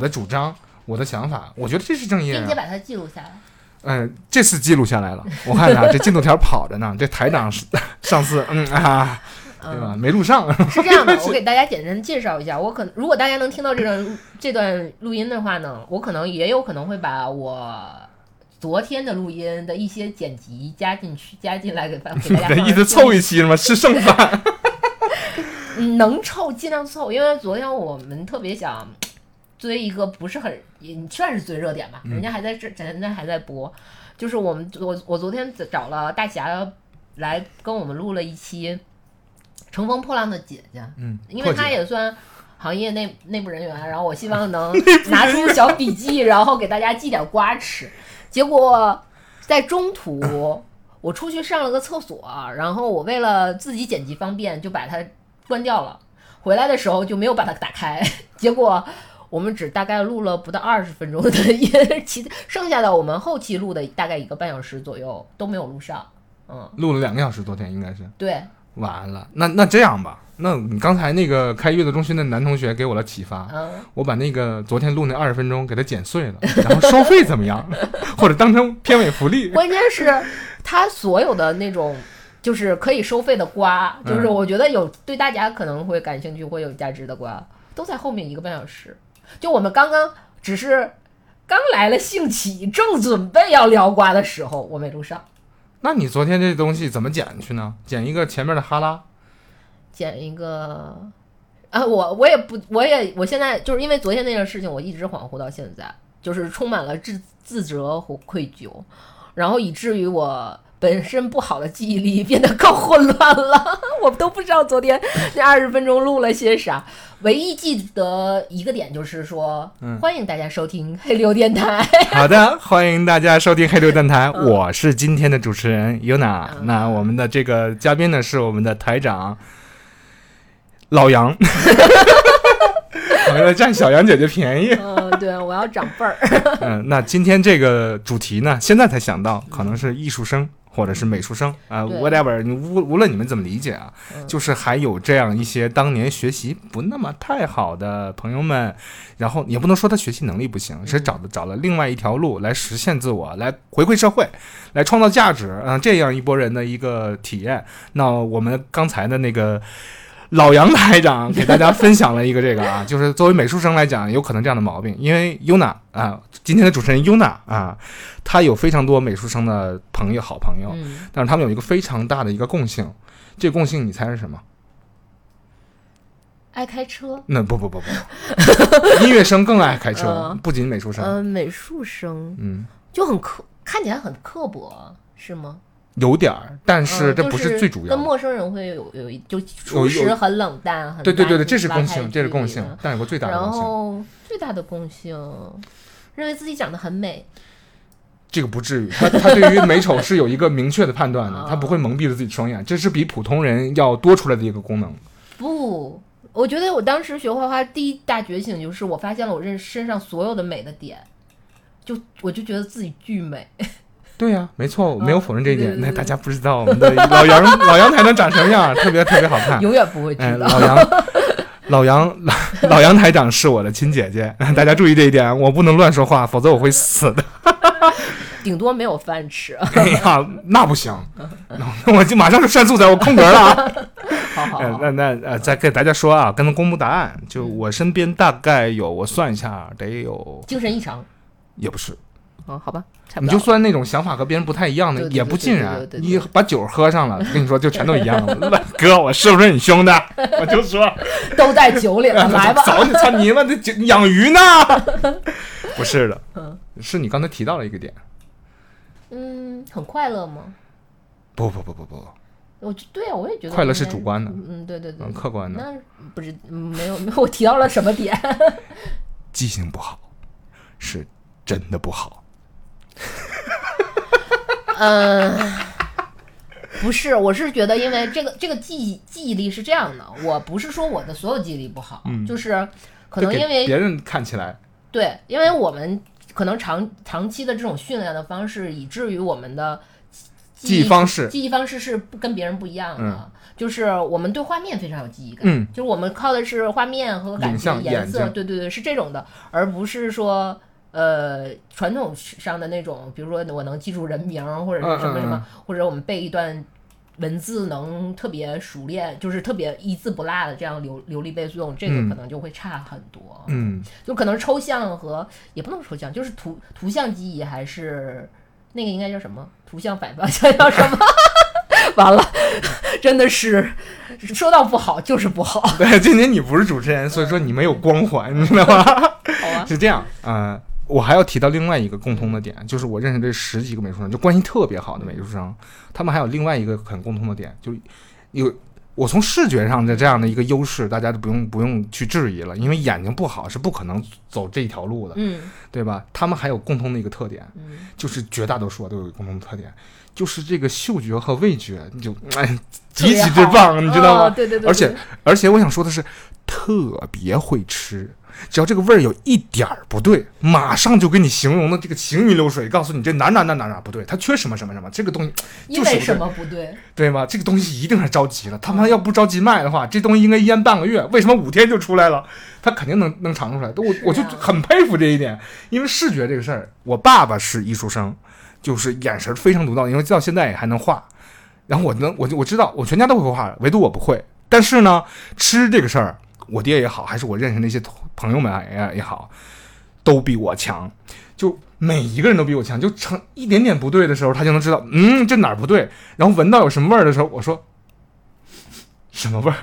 的主张，我的想法，我觉得这是正义啊并且。把它记录下来。嗯、这次记录下来了，我看啊，这进度条跑着呢。这台长是 上次，嗯啊，对吧？没录上，是这样的，我给大家简单介绍一下。我可能如果大家能听到这段这段录音的话呢，我可能也有可能会把我昨天的录音的一些剪辑加进去，加进来给大给大家 意思凑一期是吗？吃剩饭。嗯能凑尽量凑，因为昨天我们特别想追一个不是很也算是追热点吧，嗯人家还在这，人家还在播。就是我们我我昨天找了大侠来跟我们录了一期《乘风破浪的姐姐》，嗯，因为破解她也算行业内内部人员，然后我希望能拿 出小笔记，然后给大家记点瓜吃。结果在中途，我出去上了个厕所，然后我为了自己剪辑方便，就把它关掉了。回来的时候就没有把它打开，结果我们只大概录了不到二十分钟的音，其剩下的我们后期录的大概一个半小时左右都没有录上。嗯，录了两个小时，昨天应该是。对，完了，那那这样吧，那你刚才那个开月子中心的男同学给我了启发，嗯，我把那个昨天录那二十分钟给它剪碎了，然后收费怎么样？或者当成片尾福利？关键是他所有的那种就是可以收费的瓜，就是嗯我觉得有对大家可能会感兴趣、会有价值的瓜，都在后面一个半小时。就我们刚刚只是刚来了兴起，正准备要聊瓜的时候，我没录上，那你昨天这东西怎么剪去呢？剪一个前面的哈拉，剪一个。啊，我我也不，我也我现在就是因为昨天那件事情，我一直恍惚到现在，就是充满了自自责和愧疚，然后以至于我本身不好的记忆力变得更混乱了，我都不知道昨天那二十分钟录了些啥。唯一记得一个点就是说，嗯欢迎大家收听黑流电台。好的，欢迎大家收听黑流电台，我是今天的主持人 Yuna。嗯那我们的这个嘉宾呢是我们的台长老杨，我为了占小杨姐姐便宜。嗯，对，我要长辈儿。嗯，那今天这个主题呢，现在才想到，可能是艺术生或者是美术生啊、对 w h a t e v e r 你无无论你们怎么理解啊，嗯就是还有这样一些当年学习不那么太好的朋友们，然后也不能说他学习能力不行，是找的找了另外一条路来实现自我，来回馈社会，来创造价值啊、这样一波人的一个体验。那我们刚才的那个。老杨台长给大家分享了一个这个啊，就是作为美术生来讲，有可能这样的毛病，因为 Yuna 啊，今天的主持人 Yuna 啊，她有非常多美术生的朋友、好朋友，嗯，但是他们有一个非常大的一个共性，这个共性你猜是什么？爱开车。那不不不不，音乐生更爱开车，嗯不仅美术生，嗯、美术生嗯，就很刻，看起来很刻薄，是吗？有点儿，但是这不是最主要跟的。陌生人会有有一就有初时很冷淡，很对对对对，这是共性，这是共性，但有个最大的共性，后最大的共性，认为自己长得很美，这个不至于，他他对于美丑是有一个明确的判断的，哦他不会蒙蔽了自己双眼，这是比普通人要多出来的一个功能。不。我觉得我当时学画画第一大觉醒就是我发现了我认身上所有的美的点，就我就觉得自己巨美。对呀、没错，我没有否认这一点。那大家不知道我们的老杨 老杨台长长什么样，特别特别好看。永远不会知哎，道。老杨，老杨，老老杨台长是我的亲姐姐，大家注意这一点，我不能乱说话，否则我会死的。顶多没有饭吃。哎呀，那不行，那我就马上就删素材，我空格了好好好，那那呃，再给大家说啊，跟他公布答案，就我身边大概有，我算一下，得有，精神异常。也不是，嗯，好吧，你就算那种想法和别人不太一样的，也不尽然你把酒喝上了，跟你说就全都一样了。哥，我是不是你兄弟？我就说。都在酒里了，来吧。走你操你妈的这养鱼呢？不是的，嗯是你刚才提到了一个点。嗯，很快乐吗？不不不不不，我觉对啊，我也觉得快乐是主观的嗯，嗯对对对嗯，，客观的，那不是嗯没有没有，我提到了什么点？记性不好，是真的不好。嗯，不是，我是觉得，因为这个这个记忆记忆力是这样的，我不是说我的所有记忆力不好，嗯就是可能因为别人看起来，对，因为我们可能长长期的这种训练的方式，以至于我们的记记忆方式记忆方式是不跟别人不一样的，嗯就是我们对画面非常有记忆感，嗯就是我们靠的是画面和感觉、颜色，对对对，是这种的，而不是说。呃，传统上的那种，比如说我能记住人名，或者是什么什么，嗯嗯或者我们背一段文字能特别熟练，就是特别一字不落的这样流流利背诵，这个嗯可能就会差很多。嗯，就可能抽象和也不能抽象，就是图图像记忆还是那个应该叫什么？图像反方向叫什么？完了，真的是说到不好就是不好，对，今天你不是主持人，所以说你没有光环，你知道吗？吧？是这样，呃，我还要提到另外一个共通的点，就是我认识这十几个美术生，就关系特别好的美术生，他们还有另外一个很共通的点，就有我从视觉上的这样的一个优势，大家都不用不用去质疑了，因为眼睛不好是不可能走这条路的，嗯对吧？他们还有共通的一个特点，嗯，就是绝大多数都有共同的特点，就是这个嗅觉和味觉你就哎极其之棒，你知道吗？哦对对对，而且而且我想说的是，特别会吃。只要这个味儿有一点儿不对，马上就给你形容的这个行云流水，告诉你这哪哪哪哪哪不对，它缺什么什么什么，这个东西 就是什么不对？对吗？这个东西一定是着急了，他妈要不着急卖的话，这东西应该腌半个月，为什么五天就出来了？他肯定能能尝出来。我啊我就很佩服这一点，因为视觉这个事儿，我爸爸是艺术生，就是眼神非常独到，因为到现在也还能画。然后我能，我就我知道，我全家都会画，唯独我不会。但是呢，吃这个事儿，我爹也好，还是我认识那些同朋友们也也好，都比我强。就每一个人都比我强，就成一点点不对的时候，他就能知道，嗯，这哪儿不对。然后闻到有什么味儿的时候，我说什么味儿？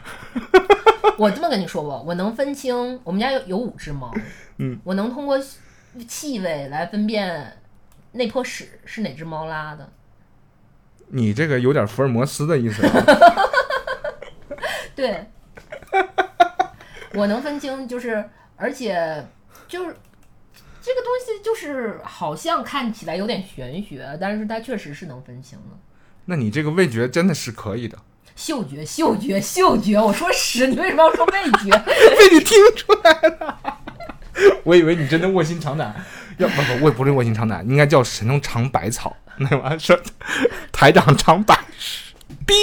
我这么跟你说吧，我能分清，我们家有有五只猫，嗯，我能通过气味来分辨那坨屎是哪只猫拉的。你这个有点福尔摩斯的意思啊。对，我能分清，就是而且就是这个东西，就是好像看起来有点玄学，但是它确实是能分清的。那你这个味觉真的是可以的，嗅觉，嗅觉，嗅觉！我说屎，你为什么要说味觉？被你听出来了。我以为你真的卧薪尝胆，要不不，我不是卧薪尝胆，应该叫神农尝百草，那玩意儿是台长尝百事，逼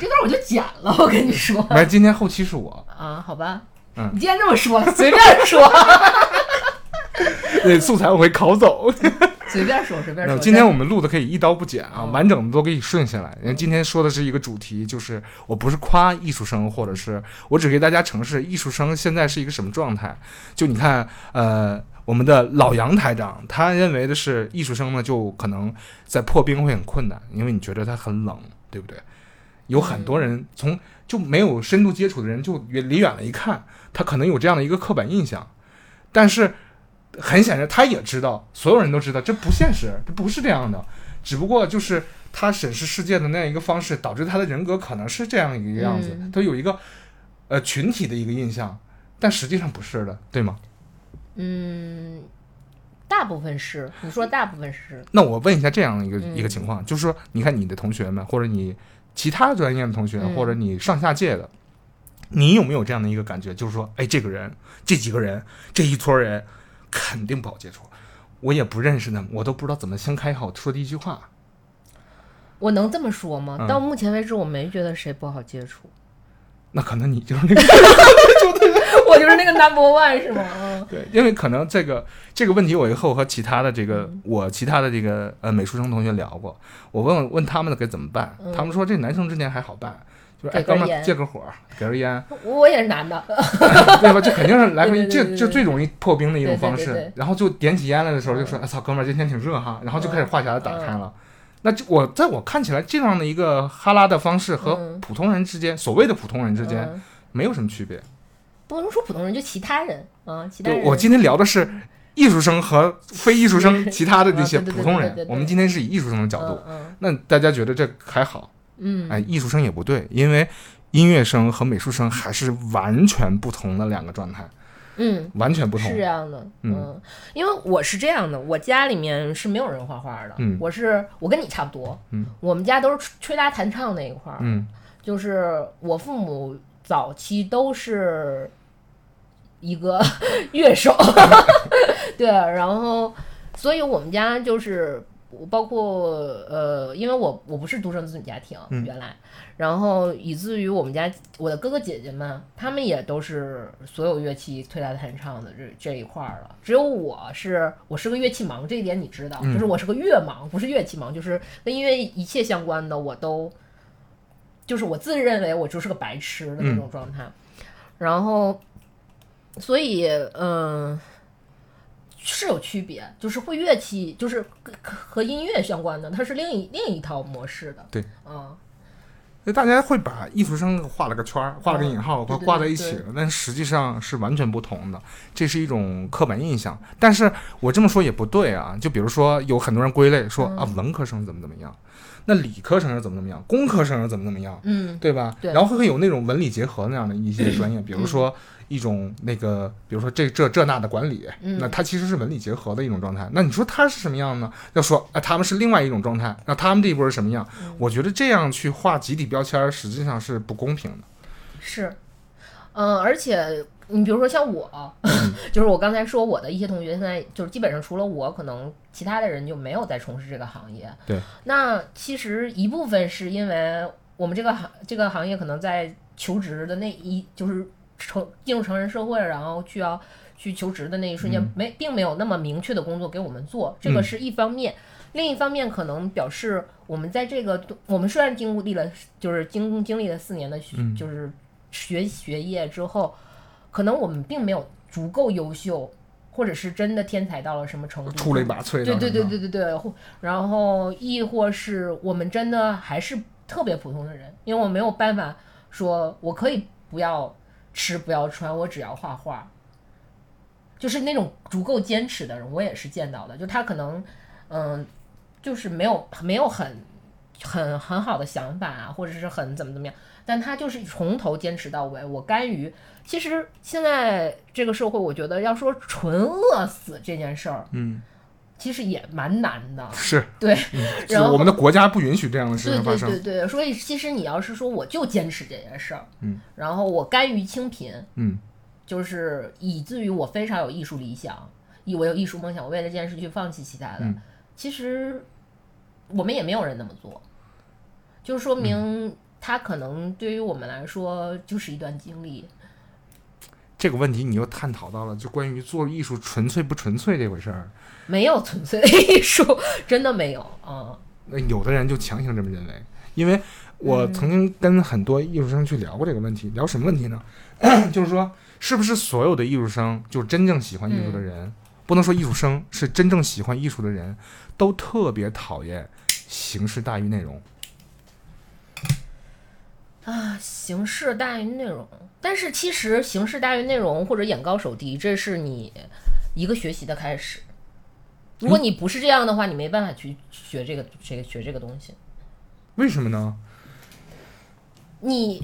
这段我就剪了，我跟你说来，今天后期是我，啊，好吧。嗯你既然这么说，随便说，那素材我会拷走。随便说，随便说。今天我们录的可以一刀不剪啊，嗯完整的都给你顺下来。因为今天说的是一个主题，就是我不是夸艺术生，或者是我只给大家呈示艺术生现在是一个什么状态。就你看，呃，我们的老杨台长，他认为的是艺术生呢，就可能在破冰会很困难，因为你觉得他很冷，对不对？有很多人从就没有深度接触的人，就远离远了一看，他可能有这样的一个刻板印象，但是。很显然，他也知道，所有人都知道这不现实，这不是这样的。只不过就是他审视世界的那样一个方式，导致他的人格可能是这样一个样子，嗯他有一个呃群体的一个印象，但实际上不是的，对吗？嗯，大部分是，你说大部分是，那我问一下这样一个、嗯一个情况，就是说，你看你的同学们，或者你其他专业的同学，嗯或者你上下届的，你有没有这样的一个感觉，就是说，哎，这个人，这几个人，这一撮人，肯定不好接触。我也不认识他们，我都不知道怎么先开口说第一句话。我能这么说吗？嗯。到目前为止，我没觉得谁不好接触，那可能你就是那个我就是那个 number one 是吗？嗯。对，因为可能这个这个问题，我以后和其他的这个我其他的这个呃美术生同学聊过，我问问问他们该怎么办，嗯。他们说这男生之间还好办，就是哎哥们儿借个火，给根烟，我也是男的，对吧？这肯定是来回这对这最容易破冰的一种方式对对对对。然后就点起烟来的时候就说：“嗯哎操，哥们儿今天挺热哈。”然后就开始话匣子打开嗯了。那这我在我看起来，这样的一个哈拉的方式和嗯普通人之间，所谓的普通人之间嗯没有什么区别。不能说普通人，就其他人啊，其他，人。我今天聊的是艺术生和非艺术生，其他的这些普通人我们今天是以艺术生的角度，嗯那大家觉得这还好？嗯哎，艺术生也不对，因为音乐生和美术生还是完全不同的两个状态，嗯。完全不同是。这样的，嗯嗯，因为我是这样的，我家里面是没有人画画的，嗯我是我跟你差不多，嗯，我们家都是吹吹拉弹唱那一块儿，嗯就是我父母早期都是一个 乐手，对，然后所以我们家就是我包括呃，因为我我不是独生子女家庭，嗯原来，然后以至于我们家我的哥哥姐姐们，他们也都是所有乐器推来弹唱的这这一块儿了。只有我是我是个乐器盲，这一点你知道，嗯就是我是个乐盲，不是乐器盲，就是跟音乐一切相关的我都，就是我自认为我就是个白痴的那种状态。然后，所以嗯。是有区别，就是会乐器，就是跟和音乐相关的，它是另一另一套模式的。对，嗯，所以大家会把艺术生画了个圈儿，画了个引号，对对挂在一起对了，但实际上是完全不同的，这是一种刻板印象。但是我这么说也不对啊，就比如说有很多人归类说、嗯啊，文科生怎么怎么样，那理科生是怎么怎么样，工科生是怎么怎么样，嗯，对吧？对然后会有那种文理结合那样的一些 专业，比如说一种那个，比如说这这这那的管理，嗯那它其实是文理结合的一种状态。那你说它是什么样呢？要说啊，他们是另外一种状态，那他们这一波是什么样？嗯我觉得这样去画集体标签，实际上是不公平的。是，嗯，而且你比如说像我，就是我刚才说我的一些同学，现在就是基本上除了我，可能其他的人就没有在从事这个行业。对，那其实一部分是因为我们这个行这个行业可能在求职的那一就是成进入成人社会，然后去要去求职的那一瞬间，嗯。没并没有那么明确的工作给我们做，这个嗯。是一方面。另一方面，可能表示我们在这个，我们虽然经历了，就是经经历了四年的学，嗯。就是学学业之后，可能我们并没有足够优秀，或者是真的天才到了什么程度，出类拔萃的，对对对对对对，或然后亦或是我们真的还是特别普通的人，因为我没有办法说我可以不要吃不要穿，我只要画画。就是那种足够坚持的人，我也是见到的。就他可能，嗯，就是没有没有很很很好的想法啊，或者是很怎么怎么样，但他就是从头坚持到尾。我甘于，其实现在这个社会，我觉得要说纯饿死这件事儿，嗯，其实也蛮难的。是，对，是然后我们的国家不允许这样的事情发生。对对对，所以其实你要是说我就坚持这件事儿，嗯，然后我甘于清贫，嗯就是以至于我非常有艺术理想，以我有艺术梦想，我为了这件事去放弃其他的。嗯其实我们也没有人那么做，就说嗯明他可能对于我们来说就是一段经历。这个问题你又探讨到了，就关于做艺术纯粹不纯粹这回事儿。没有纯粹的艺术，真的没有啊。那有的人就强行这么认为，因为我嗯曾经跟很多艺术生去聊过这个问题，聊什么问题呢？就是说，是不是所有的艺术生，就是真正喜欢艺术的人，不能说艺术生是真正喜欢艺术的人，都特别讨厌形式大于内容。啊，形式大于内容，但是其实形式大于内容或者眼高手低，这是你一个学习的开始。如果你不是这样的话，你没办法去学这个这个学这个东西。为什么呢？你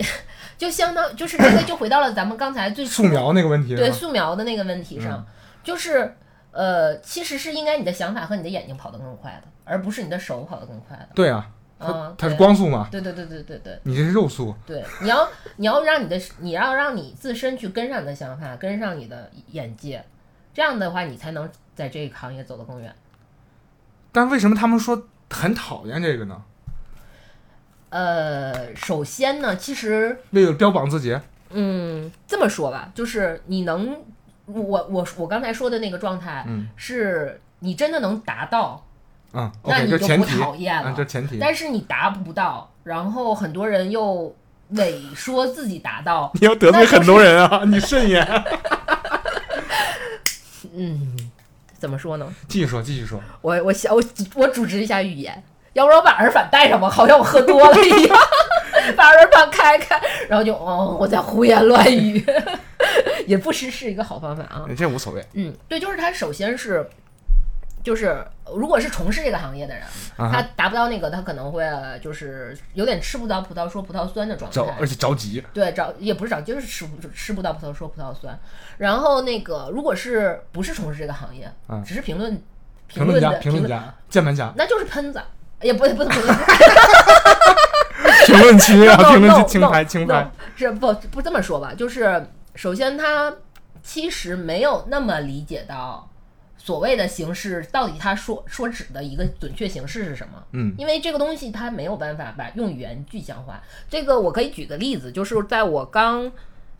就相当就是这个就回到了咱们刚才最素描那个问题，对素描的那个问题上，嗯就是呃，其实是应该你的想法和你的眼睛跑得更快的，而不是你的手跑得更快的。对啊，它是光速嘛，对对对对对对你这是肉速。对，你要你要让你的你要让你自身去跟上你的想法，跟上你的眼界，这样的话你才能在这个行业走得更远。但为什么他们说很讨厌这个呢？呃，首先呢，其实为了标榜自己，嗯，这么说吧，就是你能，我我我刚才说的那个状态，嗯是你真的能达到，嗯那，OK，你就不这前提，讨厌了。啊，这前提。但是你达不到，然后很多人又伪说自己达到，你要得罪很多人啊，你慎言。嗯，怎么说呢？继续说，继续说。我我想我我组织一下语言，要不然我把耳返带上吧，好像我喝多了一样，把耳返开开，然后就哦我在胡言乱语，也不失是一个好方法啊。这无所谓嗯，对，就是他首先是，就是如果是从事这个行业的人，啊他达不到那个，他可能会就是有点吃不到葡萄说葡萄酸的状态着，，而且着急。对，着也不是着急，就是吃不吃不到葡萄说葡萄酸。然后那个，如果是不是从事这个行业，嗯只是评论评论家，的评论，家，键盘侠，那就是喷子，也不不能评论，评论区啊 评论区清牌，清牌。是不不这么说吧？就是首先他其实没有那么理解到所谓的形式到底它说说指的一个准确形式是什么？嗯，因为这个东西它没有办法把用语言具象化。这个我可以举个例子，就是在我刚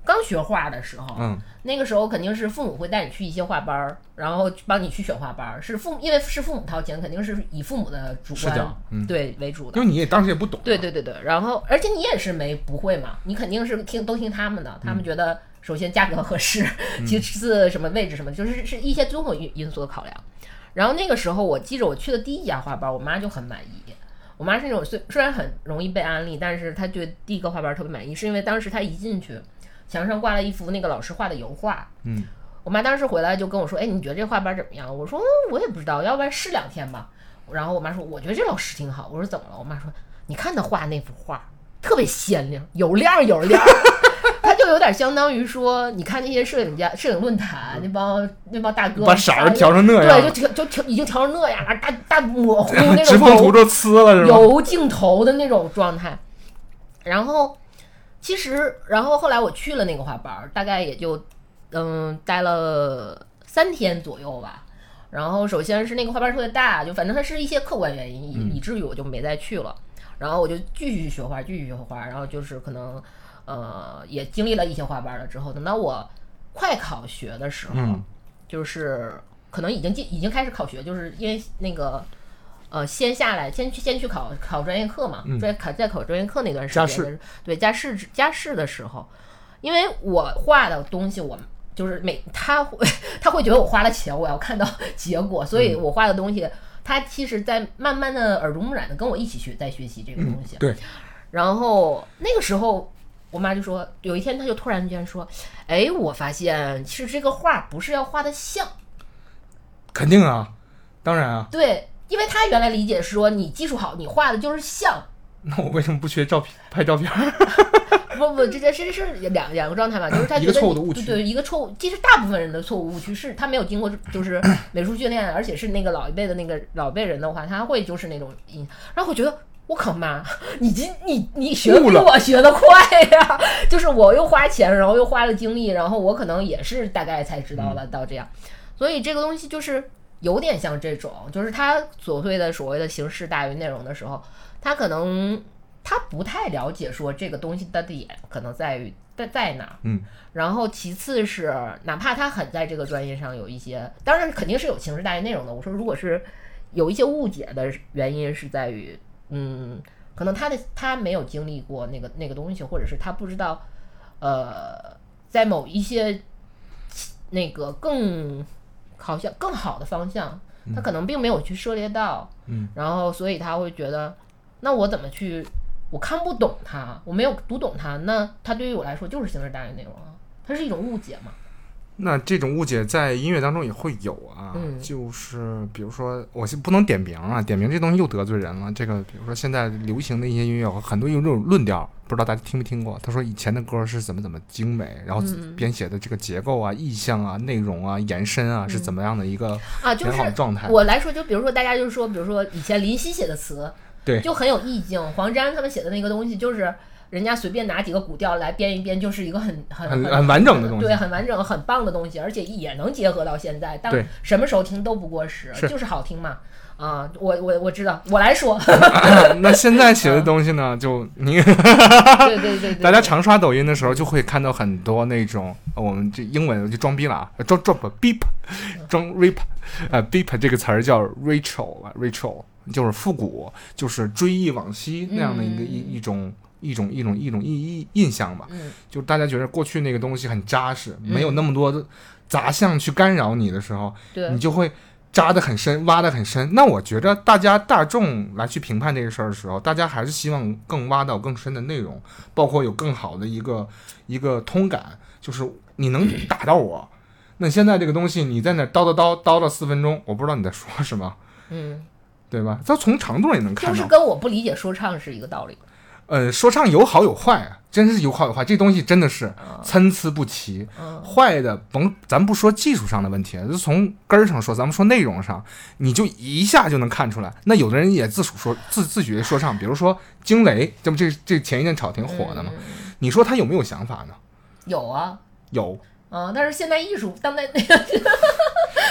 刚学画的时候，嗯，那个时候肯定是父母会带你去一些画班儿，然后帮你去选画班儿，是父因为是父母掏钱，肯定是以父母的主观嗯对为主的因。为你也当时也不懂，对对对对，然后而且你也是没不会嘛，你肯定是听都听他们的，他们觉得首先价格合适，其次什么位置什么，就是是一些综合因因素的考量。然后那个时候我记着我去的第一家画班，我妈就很满意。我妈是那种虽虽然很容易被安利，但是她对第一个画班特别满意，是因为当时她一进去，墙上挂了一幅那个老师画的油画。嗯，我妈当时回来就跟我说：“哎，你觉得这画班怎么样？”我说：“嗯我也不知道，要不然试两天吧。”然后我妈说：“我觉得这老师挺好。”我说：“怎么了？”我妈说：“你看他画那幅画，特别鲜亮，有亮有亮。” 他就有点相当于说，你看那些摄影家、摄影论坛那帮那帮大哥，把色儿调成那样对，就调就调已经调成那样了，大大模糊那直种油风图都呲了是吧？有镜头的那种状态。然后其实，然后后来我去了那个画班儿，大概也就嗯待了三天左右吧。然后首先是那个画班儿特别大，就反正它是一些客观原因，以以至于我就没再去了。然后我就继续学画，继续学画，然后就是可能呃也经历了一些画班了之后，等到我快考学的时候，嗯就是可能已经进已经开始考学，就是因为那个呃先下来先去先去考考专业课嘛，嗯。专业考在考专业课那段时加间的对加试加试的时候，因为我画的东西我。就是每他会他会觉得我花了钱，我要看到 结果，所嗯。以我画的东西，他其实在慢慢的耳濡目染的跟我一起去在学习这个东西。对，然后那个时候，我妈就说，有一天她就突然间说：“哎，我发现其实这个画不是要画的像，肯定啊，当然啊，对，因为他原来理解是说你技术好，你画的就是像。那我为什么不学照片拍照片？不不，这这这是两两个状态嘛，就是他一个觉得你错误的误区对对，一个错误，其实大部分人的错误误区是他没有经过就是 美术训练，而且是那个老一辈的那个老辈人的话，他会就是那种印，然后我觉得。我靠妈！你今你你学得比我学的快呀！就是我又花钱，然后又花了精力，然后我可能也是大概才知道了到这样，所以这个东西就是有点像这种，就是他所谓的所谓的形式大于内容的时候，他可能他不太了解说这个东西的点可能在于在在哪儿，嗯，然后其次是哪怕他很在这个专业上有一些，当然肯定是有形式大于内容的。我说如果是有一些误解的原因是在于，嗯，可能他的他没有经历过那个那个东西，或者是他不知道，呃，在某一些那个更好像更好的方向，他可能并没有去涉猎到，嗯，然后所以他会觉得，那我怎么去？我看不懂他，我没有读懂他，那他对于我来说就是形式大于内容啊，它是一种误解嘛。那这种误解在音乐当中也会有啊，嗯就是比如说，我是不能点名啊，点名这东西又得罪人了。这个比如说现在流行的一些音乐，很多有这种论调，不知道大家听没听过？他说以前的歌是怎么怎么精美，然后嗯编写的这个结构啊、意象啊、内容啊、延伸啊是怎么样的一个啊，就是状态？我来说，就比如说大家就是说，比如说以前林夕写的词，对就很有意境。黄沾他们写的那个东西，就是人家随便拿几个古调来编一编，就是一个很很很很完整的东西对，很完整、很棒的东西，而且也能结合到现在，当什么时候听都不过时，是就是好听嘛。啊，我我我知道，我来说，那现在写的东西呢，就你对对对对，大家常刷抖音的时候，就会看到很多那种呃我们这英文就装逼了啊，装 drop beep，装 rip，呃 beep 这个词儿叫 Rachel 啊 Rachel，就是复古，就是追忆往昔那样的一个一一种一种一种一种印印印象吧。嗯。就大家觉得过去那个东西很扎实，没有那么多的杂项去干扰你的时候，对。你就会扎得很深，挖得很深。那我觉着大家大众来去评判这个事儿的时候，大家还是希望更挖到更深的内容，包括有更好的一个一个通感，就是你能打到我。那现在这个东西，你在那叨叨叨叨了四分钟，我不知道你在说什么，嗯，对吧？这从长度上也能看到。就是跟我不理解说唱是一个道理。呃，说唱有好有坏啊，真是有好有坏，这东西真的是参差不齐。嗯坏的甭，咱不说技术上的问题，就从根儿上说，咱们说内容上，你就一下就能看出来。那有的人也自属说自自诩为说唱，比如说惊雷，这不这这前一阵炒挺火的嘛？嗯你说他有没有想法呢？有啊，有，啊，但是现代艺术当代那个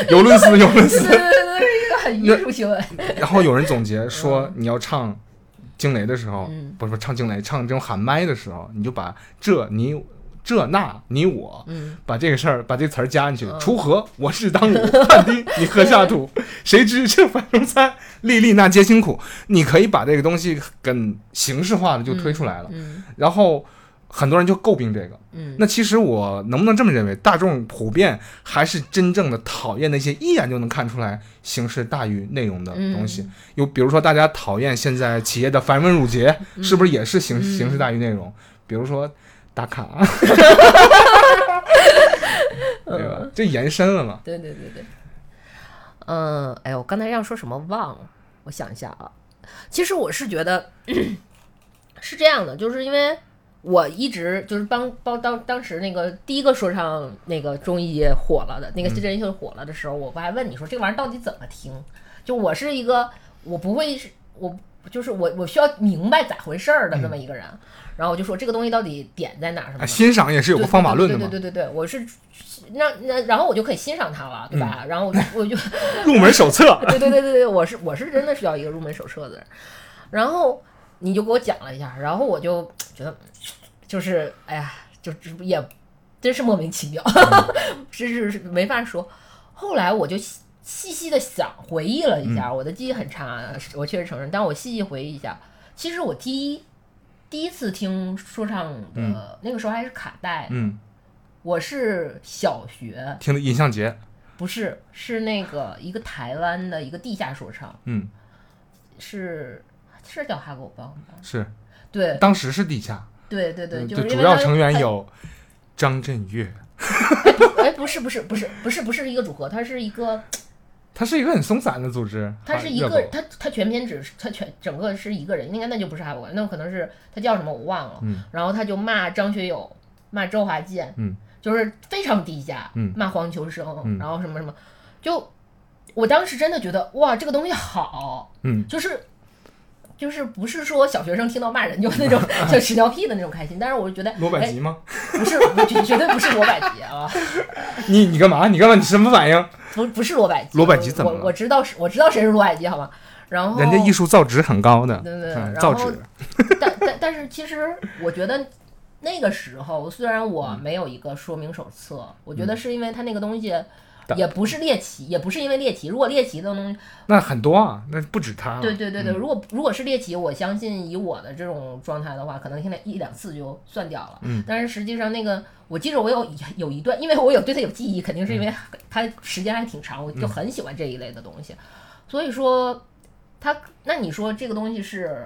尤伦斯，尤伦对斯。对对对，是一个很艺术行为。然后有人总结说，你要唱惊雷的时候，嗯不是不是唱惊雷，唱这种喊麦的时候，你就把这你这那你我，嗯，把这个事儿把这词儿加进去。嗯锄禾我是当午，汗滴你禾下土，谁知这饭中餐，粒粒那皆辛苦。你可以把这个东西跟形式化的就推出来了，嗯然后很多人就诟病这个。嗯，那其实我能不能这么认为，大众普遍还是真正的讨厌那些一眼就能看出来形式大于内容的东西？有比如说大家讨厌现在企业的繁文缛节，是不是也是形嗯形式大于内容？比如说打卡，对吧？这延伸了嘛？对对对对。嗯，哎，我刚才要说什么忘了，我想一下啊。其实我是觉得 是这样的，就是因为我一直就是帮帮当当时那个第一个说唱那个综艺火了的那个真人秀火了的时候，我不还问你说这玩意儿到底怎么听？就我是一个我不会是我就是我我需要明白咋回事儿的这么一个人，然后我就说这个东西到底点在哪儿什么啊，的。欣赏也是有个方法论的嘛对。对对对对，我是那那然后我就可以欣赏它了，对吧？嗯然后我就我就入门手册，对对对对对，我是我是真的需要一个入门手册的人。然后你就给我讲了一下，然后我就 觉得 就是哎呀，就也 真是莫名其妙，是是是没法说。后来我就细细细的想回忆了一下，我的记忆很差，我确实承认，但我细细回忆一下，其实我第一第一次听说唱的、嗯。那个时候还是卡带，嗯，我是小学，听的尹相杰，不是是那个一个台湾的一个地下说唱。嗯，是是叫哈狗帮吧？是。对。当时是地下，对对对，嗯就是主要成员有张震岳，哎不是不是不是不是不是一个组合，它是一个它是一个很松散的组织，它是一个它它全篇只是它全整个是一个人，应该那就不是哈狗帮，那可能是他叫什么我忘了。嗯。然后他就骂张学友，骂周华健，嗯，就是非常低下，嗯。骂黄秋生，嗯。然后什么什么，就我当时真的觉得哇这个东西好，嗯。就是就是不是说小学生听到骂人就那种 就屎尿屁的那种开心，但是我就觉得哎罗百吉吗？不是，不绝绝对不是罗百吉啊，你你干嘛？你干嘛？你什么反应？不不是罗百吉。罗百吉怎么了我我知道是我知道谁是罗百吉，好吗？然后人家艺术造诣很高的，对对对嗯造纸，但但但是其实我觉得那个时候虽然我嗯没有一个说明手册，我觉得是因为他那个东西但也不是猎奇，也不是因为猎奇。如果猎奇的东西，那很多啊，那不止他。对对对对，嗯如果如果是猎奇，我相信以我的这种状态的话，可能现在一两次就算掉了。嗯但是实际上那个，我记着我有有一段，因为我有对他有记忆，肯定是因为他时间还挺长，我就很喜欢这一类的东西。所以说，他那你说这个东西是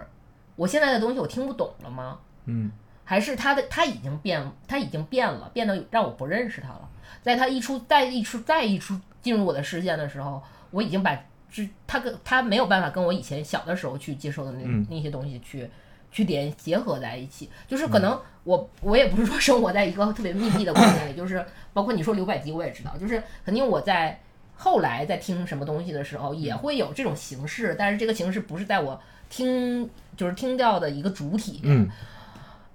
我现在的东西，我听不懂了吗？嗯，还是他的他已经变，他已经变了，变得让我不认识他了。在他一出，再一出，再一出进入我的视线的时候，我已经把这他跟他没有办法跟我以前小的时候去接受的那、嗯那些东西去去连结合在一起。就是可能我我也不是说生活在一个特别密闭的空间里，就是包括你说刘百吉，我也知道，就是肯定我在后来在听什么东西的时候，也会有这种形式，但是这个形式不是在我听就是听到的一个主体。嗯，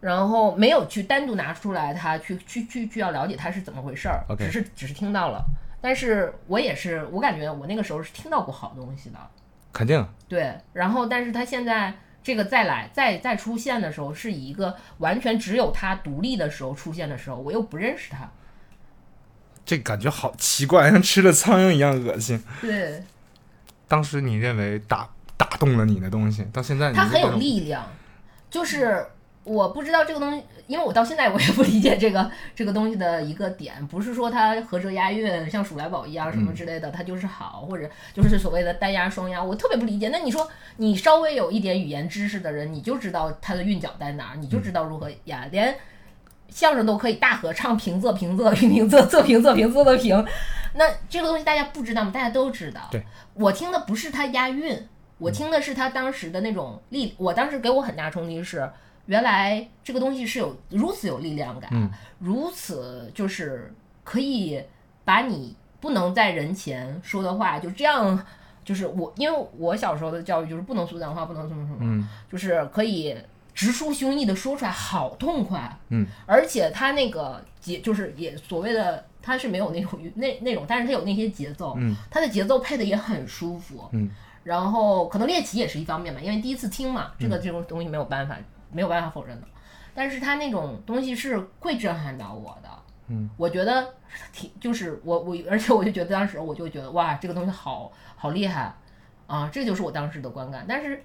然后没有去单独拿出来，它去去去去要了解它是怎么回事儿只是只是听到了。但是我也是，我感觉我那个时候是听到过好东西的，肯定。对。然后，但是它现在这个再来再再出现的时候，是以一个完全只有它独立的时候出现的时候，我又不认识它。这感觉好奇怪，像吃了苍蝇一样恶心。对，当时你认为打打动了你的东西，到现在你它很有力量，就是我不知道这个东西，因为我到现在我也不理解这个这个东西的一个点，不是说它合辙押韵，像鼠来宝一样什么之类的，它就是好，或者就是所谓的单押双押，我特别不理解。那你说你稍微有一点语言知识的人，你就知道它的韵脚在哪儿，你就知道如何押，连相声都可以大合唱平仄平仄平平仄仄平仄平仄的平，那这个东西大家不知道吗？大家都知道。对，我听的不是它押韵，我听的是他当时的那种力。我当时给我很大冲击是，原来这个东西是有如此有力量感，嗯。如此就是可以把你不能在人前说的话就这样。就是我，因为我小时候的教育就是不能说脏话，不能什么什么，嗯。就是可以直抒胸臆的说出来，好痛快。嗯，而且他那个节就是也所谓的，他是没有那种那那种，但是他有那些节奏，嗯，他的节奏配的也很舒服，嗯，然后可能猎奇也是一方面吧，因为第一次听嘛，这个嗯。这种东西没有办法没有办法否认的，但是他那种东西是会震撼到我的。嗯，我觉得挺就是我我，而且我就觉得当时我就觉得哇，这个东西好好厉害。啊，这就是我当时的观感。但是，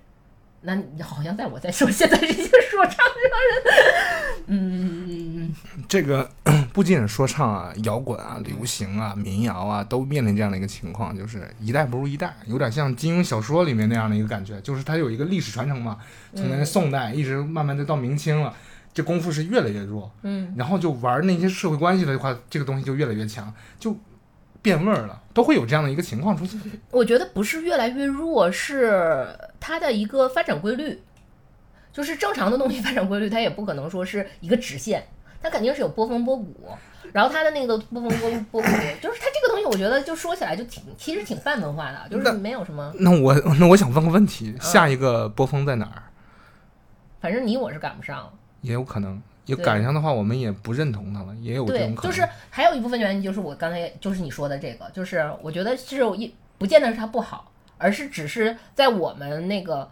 那你好像在我在说现在这些说唱上人，嗯，这个 不仅是说唱啊、摇滚啊、流行啊、民谣啊，都面临这样的一个情况，就是一代不如一代，有点像金庸小说里面那样的一个感觉，就是它有一个历史传承嘛，从那宋代一直慢慢的到明清了，这功夫是越来越弱，嗯，然后就玩那些社会关系的话，这个东西就越来越强，就变味儿了，都会有这样的一个情况出现。我觉得不是越来越弱，是它的一个发展规律。就是正常的东西发展规律，它也不可能说是一个直线，它肯定是有波峰波谷。然后它的那个波峰波波谷，就是它这个东西，我觉得就说起来就挺，其实挺泛文化的，就是没有什么，那我那我想问个问题，下一个波峰在哪儿？反正你我是赶不上。也有可能，也赶上的话，我们也不认同它了，也有这对种，可能。就是还有一部分原因就是我刚才就是你说的这个，就是我觉得是有一不见得是它不好，而是只是在我们那个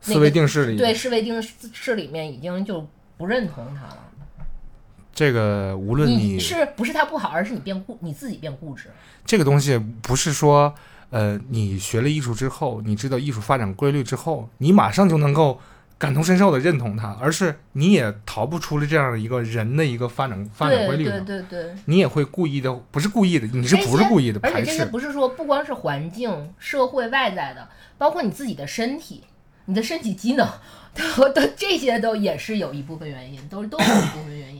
思维定式里，对思维定式里面已经就不认同它了。这个无论你是不是他不好，而是你变固你自己变固执。这个东西不是说，呃，你学了艺术之后，你知道艺术发展规律之后，你马上就能够感同身受的认同它，而是你也逃不出了这样的一个人的一个发展发展规律对，对对对，你也会故意的，不是故意的，你是不是故意的而且这些？不是说不光是环境、社会外在的，包括你自己的身体、你的身体机能，都都这些都也是有一部分原因，都都有一部分原因的。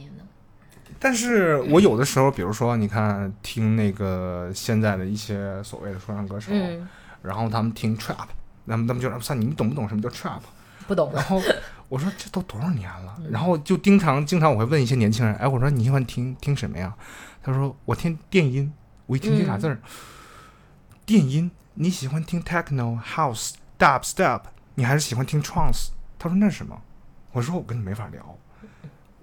但是我有的时候，比如说，你看听那个现在的一些所谓的说唱歌手，嗯，然后他们听 trap，那么他们就说：“算你们懂不懂什么叫 trap？” 不懂。然后我说这都多少年了，嗯然后就经常经常我会问一些年轻人，哎，我说你喜欢听听什么呀？他说我听电音，我一听这俩字儿，嗯电音，你喜欢听 techno、house、dub step，你还是喜欢听 trance？他说那是什么？我说我跟你没法聊，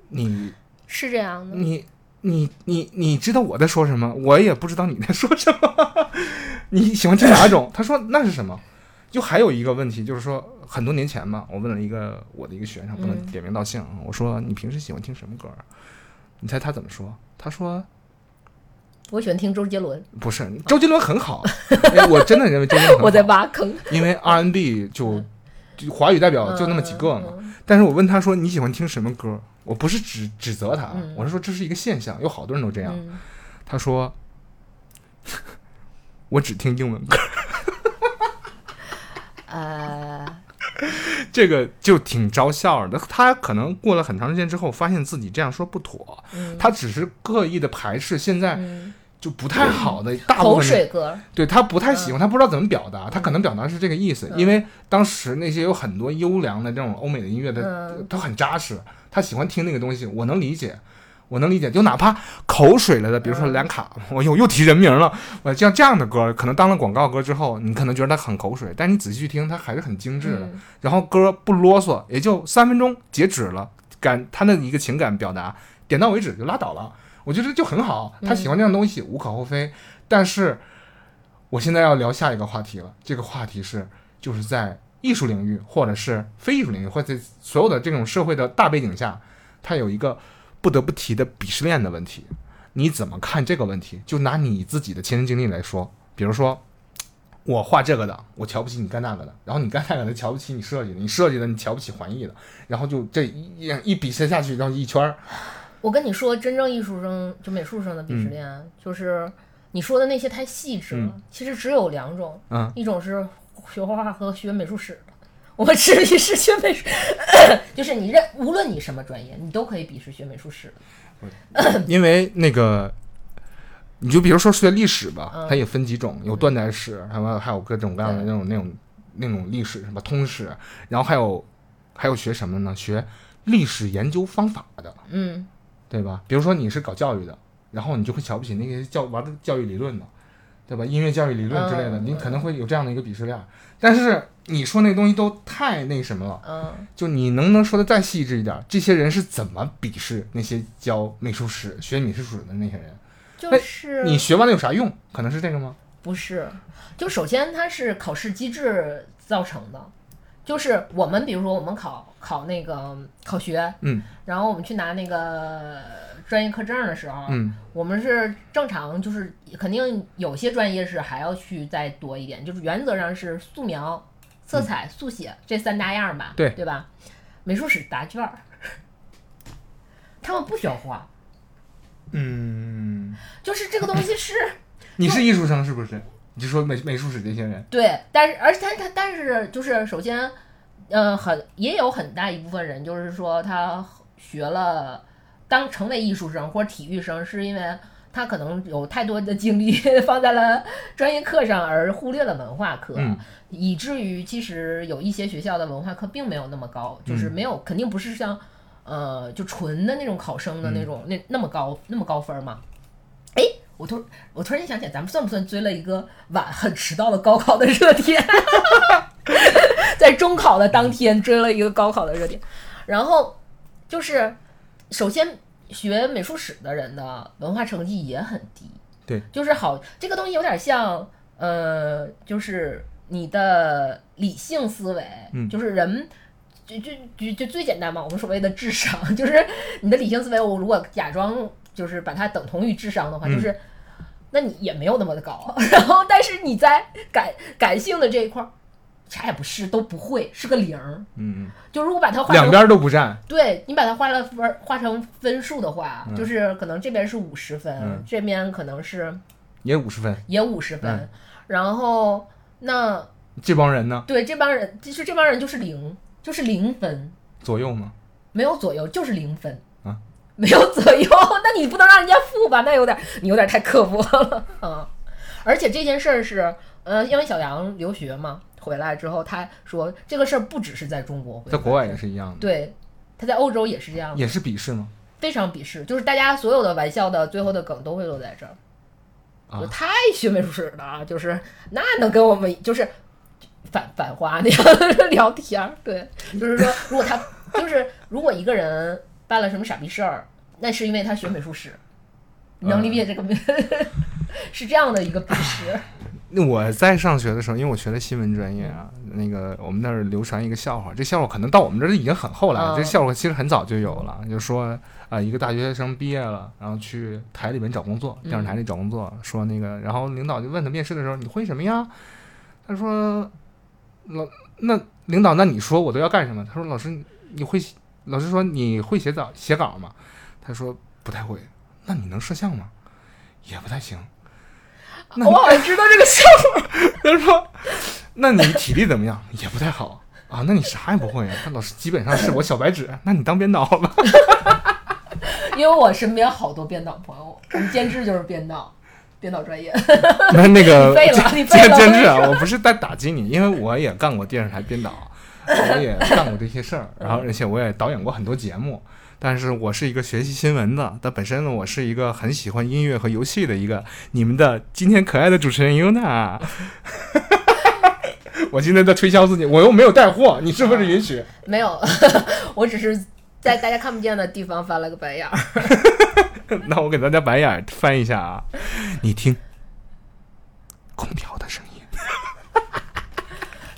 你是这样的，你你你你知道我在说什么，我也不知道你在说什么。你喜欢听哪种？他说那是什么？就还有一个问题，就是说很多年前嘛，我问了一个我的一个学生，不能嗯点名道姓，啊，我说你平时喜欢听什么歌啊？你猜他怎么说？他说我喜欢听周杰伦，不是，周杰伦很好，哎我真的认为周杰伦很好。我在挖坑。因为 R&B 就就华语代表就那么几个嘛。嗯但是我问他说你喜欢听什么歌？我不是指指责他，嗯我是说这是一个现象，有好多人都这样。嗯他说我只听英文歌，呃，这个就挺招笑的。他可能过了很长时间之后，发现自己这样说不妥，嗯他只是刻意的排斥现在嗯，就不太好的大部口分口水歌，对他不太喜欢，他不知道怎么表达，他可能表达是这个意思，嗯。因为当时那些有很多优良的这种欧美的音乐的，嗯。都很扎实，他喜欢听那个东西，我能理解，我能理解，就哪怕口水了的，比如说嗯。兰卡，我又 又提人名了，我像这样的歌，可能当了广告歌之后，你可能觉得它很口水，但你仔细去听，它还是很精致的，嗯。然后歌不啰嗦，也就三分钟截止了，感他的一个情感表达，点到为止就拉倒了。我觉得就很好，他喜欢这样东西、无可厚非。但是我现在要聊下一个话题了，这个话题是就是在艺术领域或者是非艺术领域，或者在所有的这种社会的大背景下，它有一个不得不提的鄙视链的问题。你怎么看这个问题？就拿你自己的亲身经历来说，比如说。我画这个的，我瞧不起你干那个的，然后你干那个的瞧不起你设计的，你设计的你瞧不起环艺的，然后就这一一比赛下去，然后一圈儿，我跟你说，真正艺术生就美术生的鄙视链，啊就是你说的那些太细致了。嗯其实只有两种，嗯一种是学画画和学美术史的。我指鄙视学美术，就是你认无论你什么专业，你都可以鄙视学美术史。因为那个，你就比如说学历史吧，嗯它也分几种，有断代史，还有还有各种各样的那种那种那种历史什么通史，然后还有还有学什么呢？学历史研究方法的，嗯，对吧？比如说你是搞教育的，然后你就会瞧不起那些教玩的教育理论的，对吧？音乐教育理论之类的，嗯你可能会有这样的一个鄙视链。但是你说那东西都太那什么了，嗯，就你能不能说的再细致一点？这些人是怎么鄙视那些教美术史、学美术史的那些人？就是你学完了有啥用？可能是这个吗？不是，就首先它是考试机制造成的，就是我们比如说我们考考那个考学，嗯然后我们去拿那个专业课证的时候，嗯我们是正常，就是肯定有些专业是还要去再多一点，就是原则上是素描、色彩、速写这三大样吧，对对吧？美术史答卷儿，他们不需要画，嗯，就是这个东西是你是艺术生是不是？你就说美美术史这些人，对，但是而且他他但是就是首先，呃，很也有很大一部分人就是说他学了当成为艺术生或者体育生，是因为他可能有太多的精力 放在了专业课上，而忽略了文化课，嗯以至于其实有一些学校的文化课并没有那么高，嗯就是没有肯定不是像呃就纯的那种考生的那种、那那么高那么高分嘛。哎，我突我突然间想起来，咱们算不算追了一个晚很迟到的高考的热点？在中考的当天追了一个高考的热点，然后就是首先学美术史的人的文化成绩也很低，对，就是好这个东西有点像呃，就是你的理性思维，嗯就是人。就就就就最简单嘛，我们所谓的智商，就是你的理性思维。我如果假装就是把它等同于智商的话，嗯就是那你也没有那么的高。然后，但是你在感感性的这一块儿，啥也不是，都不会，是个零儿。嗯，就如果把它画成两边都不占，对你把它画了分儿画成分数的话，嗯就是可能这边是五十分，嗯这边可能是也五十分。也五十分，嗯然后那这帮人呢？对这帮人，就是这帮人就是零，就是零分，左右吗？没有左右，就是零分啊，没有左右，那你不能让人家付吧？那有点你有点太刻薄了啊！而且这件事儿是，呃，因为小杨留学嘛，回来之后他说这个事儿不只是在中国，在国外也，是一样的，对，他在欧洲也是这样的，也是鄙视吗？非常鄙视，就是大家所有的玩笑的最后的梗都会落在这儿。啊就太学美术史了啊，就是那能跟我们就是反反话那样聊天儿，对，就是说如果他 就是如果一个人办了什么傻逼事儿，那是因为他学美术史，你能理解这个、是这样的一个鄙视。那我在上学的时候，因为我学的新闻专业啊，那个我们那儿流传一个笑话，这笑话可能到我们这儿已经很后来了。嗯这笑话其实很早就有了，就说啊、一个大学生毕业了，然后去台里面找工作，电视台里找工作，说那个，然后领导就问他面试的时候你会什么呀？他说老那领导那你说我都要干什么？他说老师你会老师说你会写稿写稿吗？他说不太会。那你能摄像吗？也不太行。那我好像知道这个笑话，他说：“那你体力怎么样？也不太好啊。那你啥也不会啊？那老师基本上是我小白纸。那你当编导吧。因为我身边好多编导朋友，我们监制就是编导，编导专业。那那个 你废了你废监了监制啊，我不是在打击你，因为我也干过电视台编导，我也干过这些事儿，然后而且我也导演过很多节目。但是我是一个学习新闻的，但本身呢，我是一个很喜欢音乐和游戏的一个你们的今天可爱的主持人 Yuna。我今天在推销自己，我又没有带货，你是不是允许？没有，我只是在大家看不见的地方翻了个白眼儿。那我给大家白眼翻一下啊，你听空调的声音。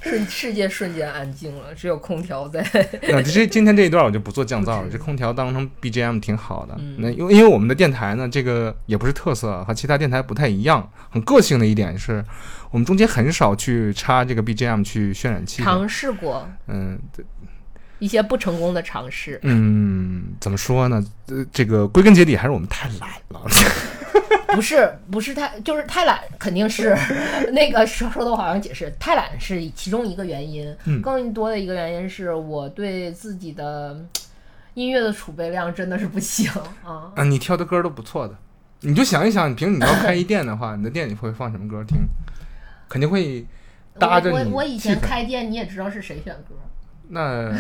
瞬世界瞬间安静了，只有空调在。那这今天这一段我就不做降噪了，这空调当成 BGM 挺好的。嗯那因为因为我们的电台呢，这个也不是特色，和其他电台不太一样，很个性的一点是，我们中间很少去插这个 BGM 去渲染气氛。尝试过嗯一些不成功的尝试，嗯，怎么说呢？呃，这个归根结底还是我们太懒了。不是不是太就是太懒，肯定是 那个说说的我好像解释，太懒是其中一个原因，嗯更多的一个原因是我对自己的嗯音乐的储备量真的是不行啊。啊，你挑的歌都不错的，你就想一想，你平时你要开一店的话，你的店里会放什么歌听？肯定会搭着你我以前开店，你也知道是谁选歌，那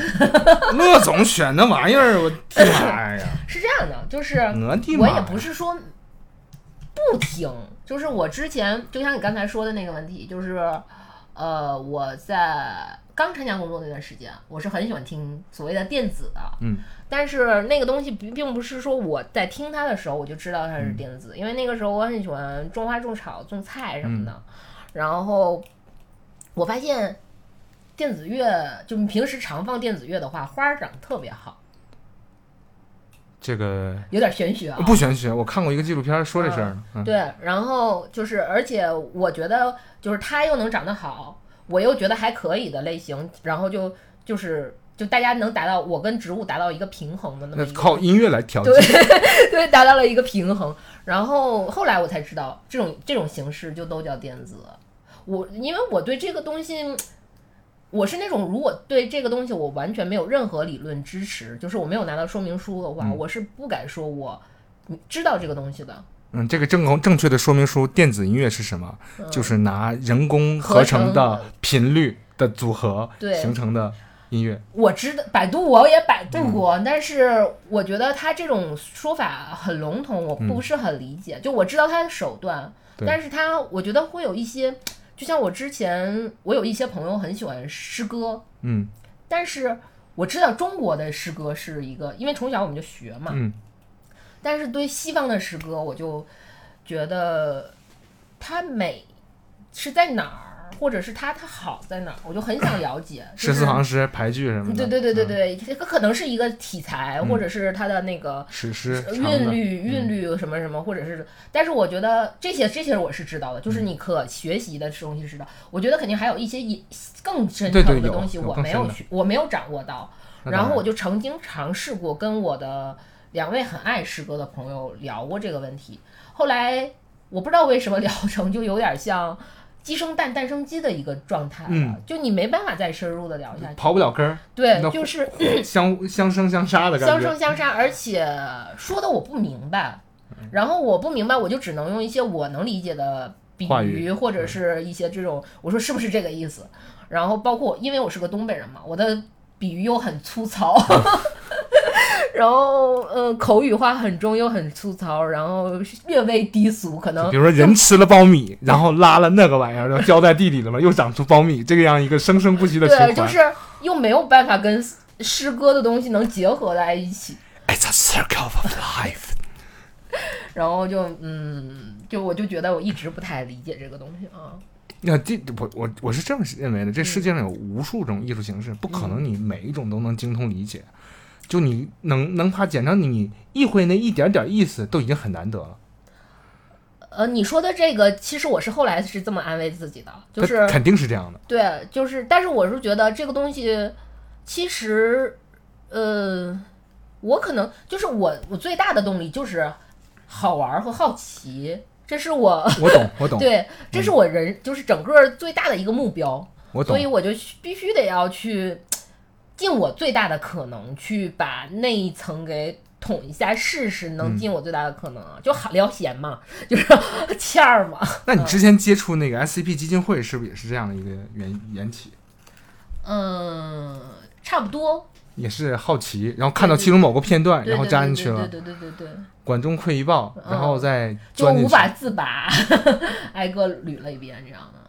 乐总选那玩意儿，我的妈呀！是这样的，就是！我也不是说不听，就是我之前就像你刚才说的那个问题，就是呃，我在刚参加工作那段时间，我是很喜欢听所谓的电子的，嗯，但是那个东西并并不是说我在听它的时候我就知道它嗯是电子，因为那个时候我很喜欢种花种草种菜什么嗯。的，然后我发现电子乐就你平时常放电子乐的话，花儿长得特别好，这个有点玄学啊。不玄学，我看过一个纪录片说这事儿呢。嗯，对，然后就是，而且我觉得就是他又能长得好，我又觉得还可以的类型，然后就就是就大家能达到我跟植物达到一个平衡的那么一个，那靠音乐来调节。对 对，达到了一个平衡。然后后来我才知道，这种这种形式就都叫电子。我因为我对这个东西，我是那种如果对这个东西我完全没有任何理论支持，就是我没有拿到说明书的话，嗯我是不敢说我知道这个东西的。嗯，这个正正确的说明书，电子音乐是什么？就是拿人工合成的频率的组合对形成的音乐。我知道百度我也百嗯度过，但是我觉得他这种说法很笼统，我不是很理解。就我知道他的手段，但是他我觉得会有一些，就像我之前我有一些朋友很喜欢诗歌，嗯。但是我知道中国的诗歌是一个，因为从小我们就学嘛，嗯，但是对西方的诗歌，我就觉得它美是在哪儿，或者是它它好在哪儿，我就很想了解。十四行诗、排句什么的。对对对对嗯，对，这个可能是一个题材，或者是它的那个史诗韵律、韵律什么什么，或者是，但是我觉得这些这些我是知道的，嗯就是你可学习的东西是知道。我觉得肯定还有一些也更深层的东西我没有去，我没有掌握到。然然后我就曾经尝试过跟我的两位很爱诗歌的朋友聊过这个问题，后来我不知道为什么聊成就有点像鸡生蛋，蛋生鸡的一个状态了，嗯就你没办法再深入的聊下去。刨不了根儿，对，就是相相生相杀的感相。生相杀，而且说的我不明白，然后我不明白，我就只能用一些我能理解的比喻，或者是一些这种，我说是不是这个意思？然后包括因为我是个东北人嘛，我的比喻又很粗糙，然后呃口语化很重又很粗糙，然后略微低俗，可能比如说人吃了苞米，然后拉了那个玩意儿，然后浇在地里了嘛，又长出苞米，这个样一个生生不息的循对，就是又没有办法跟诗歌的东西能结合在一起。It's a circle of life。然后就嗯，就我就觉得我一直不太理解这个东西啊。那这我我我是这么认为的，这嗯世界上有无数种艺术形式，不可能你每一种都能精通理解。就你能能把简章你意会那一点点意思，都已经很难得了。呃，你说的这个，其实我是后来是这么安慰自己的，就是肯定是这样的。对，就是，但是我是觉得这个东西，其实，呃，我可能就是我我最大的动力就是好玩儿和好奇，这是我我懂，我懂，对，这是我人就是整个最大的一个目标。我懂所以。我就必须得要去尽我最大的可能去把那一层给捅一下试试，嗯。能尽我最大的可能啊，就好聊闲嘛，就是欠儿嘛。那你之前接触那个 SCP 基金会，是不是也是这样的一个缘缘起？嗯，差不多。也是好奇，然后看到其中某个片段，对然后加进去了，对对对对对，管中窥一豹，嗯然后再就无法自拔，挨个捋了一遍这样的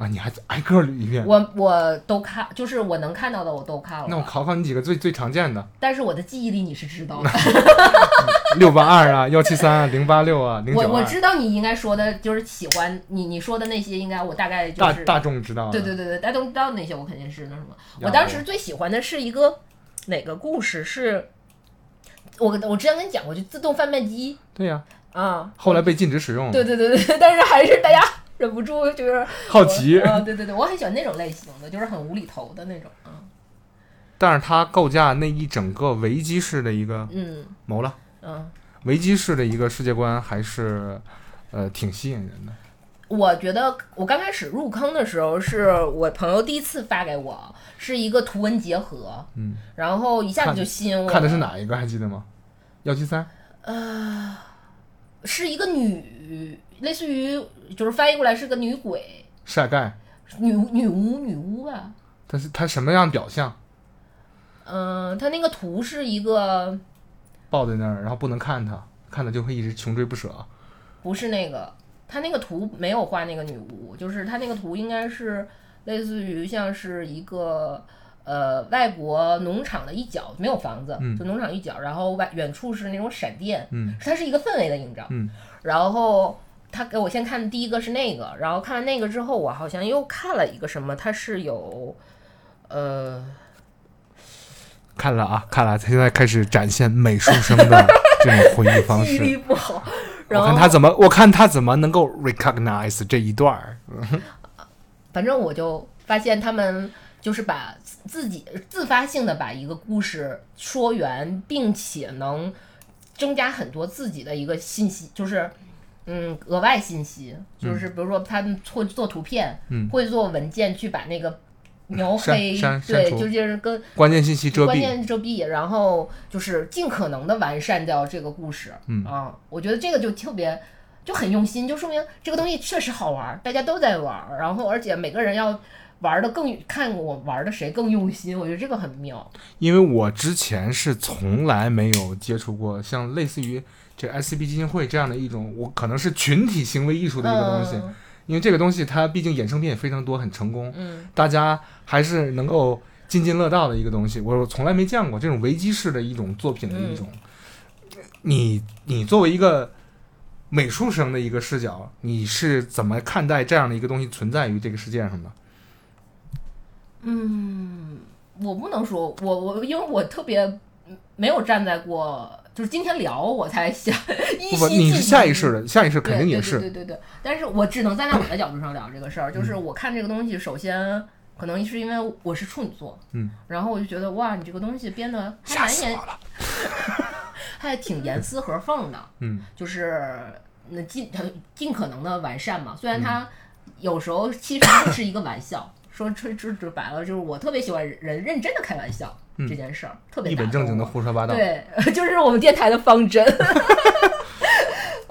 啊。啊！你还挨个捋一遍。我我都看，就是我能看到的我都看了。那我考考你几个最最常见的，但是我的记忆力你是知道的。六八二啊，幺七三啊，零八六啊，零九二，我我知道你应该说的就是喜欢你你说的那些，应该我大概就是大大众知道。对对对对，大家都知道那些，我肯定是那什么。我当时最喜欢的是一个哪个故事是，我我之前跟你讲过，就自动贩卖机对呀，啊，后来被禁止使用了。对对对对，但是还是大家忍不住就是好奇，啊，对对对，我很喜欢那种类型的，就是很无厘头的那种啊，但是它构架那一整个维基式的一个嗯谋了，嗯，维基式的一个世界观还是呃挺吸引人的。我觉得我刚开始入坑的时候，是我朋友第一次发给我，是一个图文结合，嗯，然后一下子就吸引我了。看的是哪一个还记得吗？幺七三，呃是一个女，类似于就是翻译过来是个女鬼，晒盖，女女巫女巫吧。但是她什么样表象？嗯，她那个图是一个，抱在那儿，然后不能看她，看她就会一直穷追不舍。不是那个，她那个图没有画那个女巫，就是她那个图应该是类似于像是一个呃外国农场的一角，没有房子，嗯就农场一角，然后外远处是那种闪电，嗯它是一个氛围的映照，嗯然后。他给我先看的第一个是那个，然后看完那个之后，我好像又看了一个什么，他是有，呃，看了啊，看了，他现在开始展现美术生的这种回忆方式记忆力。不好，然后我看他怎么，我看他怎么能够 recognize 这一段儿。反正我就发现他们就是把自己自发性的把一个故事说圆，并且能增加很多自己的一个信息，就是嗯额外信息，就是比如说他们会做图片，嗯。会做文件去把那个描黑，对，就就是跟关键信息遮关蔽，键遮蔽，然后就是尽可能的完善掉这个故事。嗯。啊，我觉得这个就特别就很用心，就说明这个东西确实好玩，大家都在玩，然后而且每个人要玩的更看我玩的谁更用心，我觉得这个很妙。因为我之前是从来没有接触过像类似于这 S C B 基金会这样的一种，我可能是群体行为艺术的一个东西。嗯因为这个东西它毕竟衍生品也非常多，很成功，嗯大家还是能够津津乐道的一个东西。我从来没见过这种维基式的一种作品的一种。你你作为一个美术生的一个视角，你是怎么看待这样的一个东西存在于这个世界上的？嗯，我不能说我我因为我特别嗯没有站在过，就是今天聊我才想 依不不，稀你是下意识的，下意识肯定也对是。对对对对，但是我只能站在我的角度上聊这个事儿，就是我看这个东西，首先可能是因为我是处女座，嗯，然后我就觉得哇，你这个东西编的还蛮严！还挺严丝合缝的，嗯，就是那尽尽可能的完善嘛。虽然嗯它有时候其实就是一个玩笑，说说说说白了，就是我特别喜欢人认真的开玩笑、嗯这件事儿，特别一本正经的胡说八道。对，就是我们电台的方针。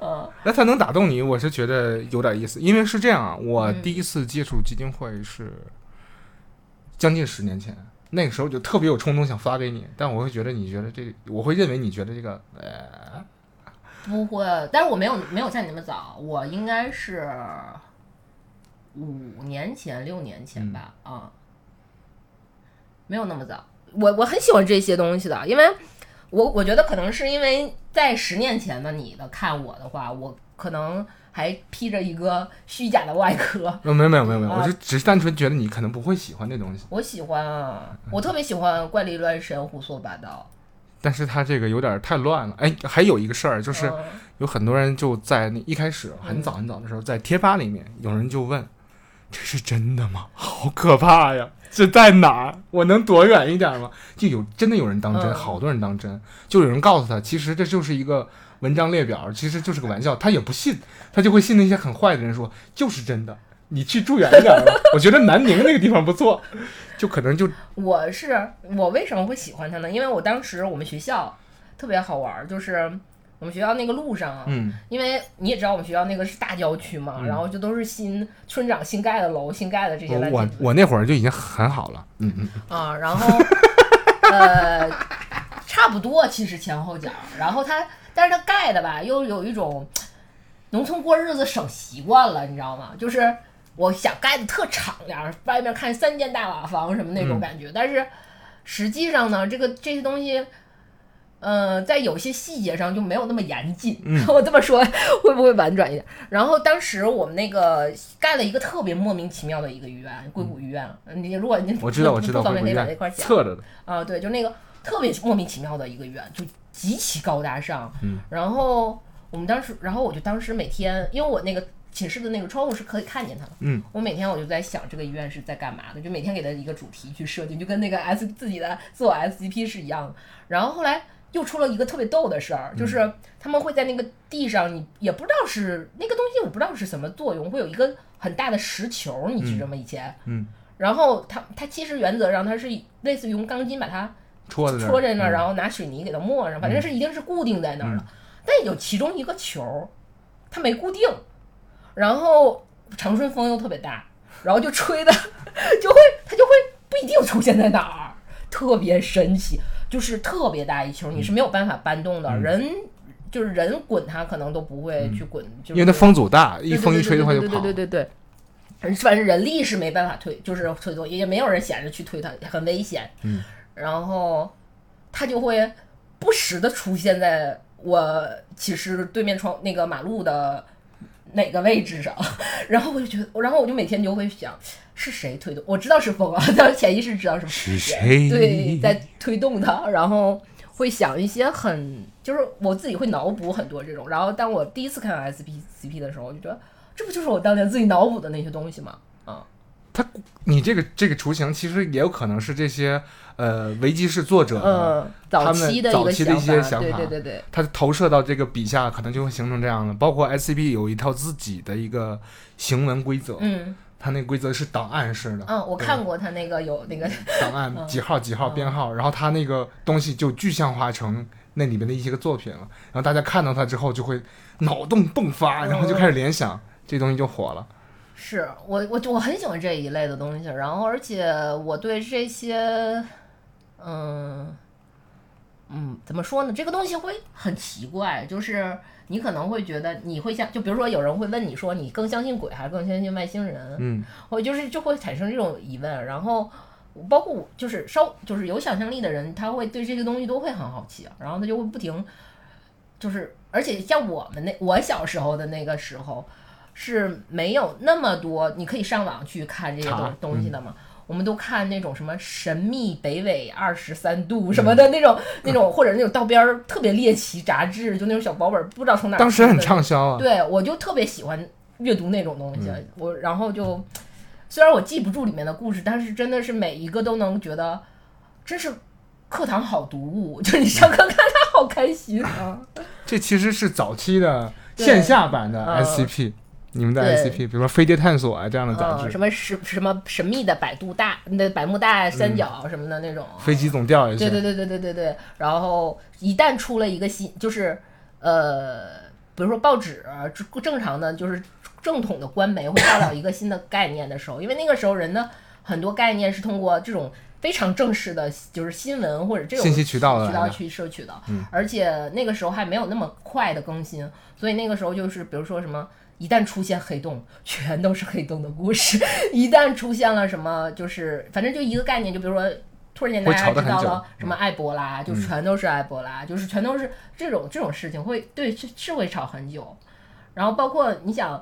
嗯那他能打动你，我是觉得有点意思。因为是这样啊，我嗯第一次接触基金会是将近十年前，那个时候就特别有冲动想发给你，但我会觉得你觉得这个，我会认为你觉得这个，呃，不会，但是我没有没有像你那么早，我应该是五年前、六年前吧，啊、没有那么早。我我很喜欢这些东西的，因为我我觉得可能是因为在十年前的你的看我的话，我可能还披着一个虚假的外壳。呃没有没有没有没有，啊我就只是单纯觉得你可能不会喜欢这东西，我喜欢啊，我特别喜欢怪力乱神、胡说八道。但是他这个有点太乱了。哎，还有一个事儿就是。嗯有很多人就在那一开始很早很早的时候，在贴吧里面，有人就问：“这是真的吗？好可怕呀！这在哪儿？我能躲远一点吗？”就有真的有人当真，嗯好多人当真，就有人告诉他，其实这就是一个文章列表，其实就是个玩笑，他也不信，他就会信那些很坏的人说就是真的。你去住远一点吧，我觉得南宁那个地方不错，就可能就我是我为什么会喜欢他呢？因为我当时我们学校特别好玩儿，就是我们学校那个路上啊，嗯。因为你也知道我们学校那个是大郊区嘛，嗯。然后就都是新村长新盖的楼、新盖的这些我我我那会儿就已经很好了，嗯嗯，啊，然后呃差不多其实前后脚，然后它但是它盖的吧又有一种农村过日子省习惯了，你知道吗？就是我想盖的特敞亮，外面看三间大瓦房什么那种嗯。感觉，但是实际上呢，这个这些东西。呃，在有些细节上就没有那么严谨。嗯 我这么说会不会婉转一点？然后当时我们那个盖了一个特别莫名其妙的一个医院，硅谷医院。你如果你我知道不我 知道，不方便可以把那块儿讲。侧着的，啊，对，就那个特别莫名其妙的一个医院，就极其高大上。嗯，然后我们当时，然后我就当时每天，因为我那个寝室的那个窗户是可以看见它的，嗯，我每天我就在想这个医院是在干嘛的，就每天给它一个主题去设定，就跟那个 S 自己的自我 SCP 是一样的。然后后来又出了一个特别逗的事嗯。儿，就是他们会在那个地上，你也不知道是那个东西，我不知道是什么作用，会有一个很大的石球，你知道吗？以前，嗯，然后它它其实原则上它是类似于用钢筋把它戳在戳在那儿，嗯。然后拿水泥给它抹上，反正是一定是固定在那儿的。但有其中一个球，它没固定，然后长春风又特别大，然后就吹的 就会它就会不一定出现在哪儿，特别神奇，就是特别大一球，你是没有办法搬动的。嗯人就是人滚它可能都不会去滚，就是嗯因为它风阻大，一风一吹的话就对跑。对对对对对对，反正人力是没办法推，就是推动，也没有人闲着去推它，很危险。嗯，然后它就会不时的出现在我其实对面窗那个马路的哪个位置上，然后我就觉得，然后我就每天就会想，是谁推动？我知道是风啊，但潜意识知道是是谁对在推动它，然后会想一些很，就是我自己会脑补很多这种。然后当我第一次看到 S P C P 的时候，我就觉得这不就是我当年自己脑补的那些东西吗？啊，你这个这个雏形其实也有可能是这些呃维基式作者，嗯，早期的一个早期的一些想法对对对，他投射到这个笔下，可能就会形成这样的。包括 SCP 有一套自己的一个行文规则，嗯它那个规则是档案式的，嗯，我看过他那个有那个，档案几号几号编号，然后它那个东西就具象化成那里面的一些个作品了。然后大家看到它之后就会脑洞迸发，然后就开始联想，这东西就火了。是我我我很喜欢这一类的东西，然后而且我对这些，嗯嗯，怎么说呢？这个东西会很奇怪，就是你可能会觉得你会像，就比如说有人会问你说，你更相信鬼还是更相信外星人？嗯，我就是就会产生这种疑问，然后包括我就是稍就是有想象力的人，他会对这些东西都会很好奇，然后他就会不停，就是而且像我们那我小时候的那个时候是没有那么多，你可以上网去看这些东东西的嘛。我们都看那种什么神秘北纬二十三度什么的那种、那种，或者那种道边儿特别猎奇杂志，就那种小薄本儿，不知道从哪儿当时很畅销啊。对，我就特别喜欢阅读那种东西，嗯我然后就虽然我记不住里面的故事，但是真的是每一个都能觉得真是课堂好读物，就是你上课看它好开心啊。这其实是早期的线下版的嗯 SCP，、你们的对 SCP，比如说《飞碟探索》啊这样的杂嗯，志，什么什什么神秘的百度大那百慕大三角什么的那种，飞机总调也是。对对对对对对对。然后一旦出了一个新，就是呃，比如说报纸正正常的就是正统的官媒会报道一个新的概念的时候，因为那个时候人的很多概念是通过这种。非常正式的，就是新闻或者这种信息渠道渠道去摄取的，嗯。而且那个时候还没有那么快的更新，所以那个时候就是比如说什么，一旦出现黑洞，全都是黑洞的故事；一旦出现了什么，就是反正就一个概念，就比如说突然间大家知道了什么埃博拉，就全都是埃博拉，就是全都是这种这种事情会对是是会吵很久。然后包括你想，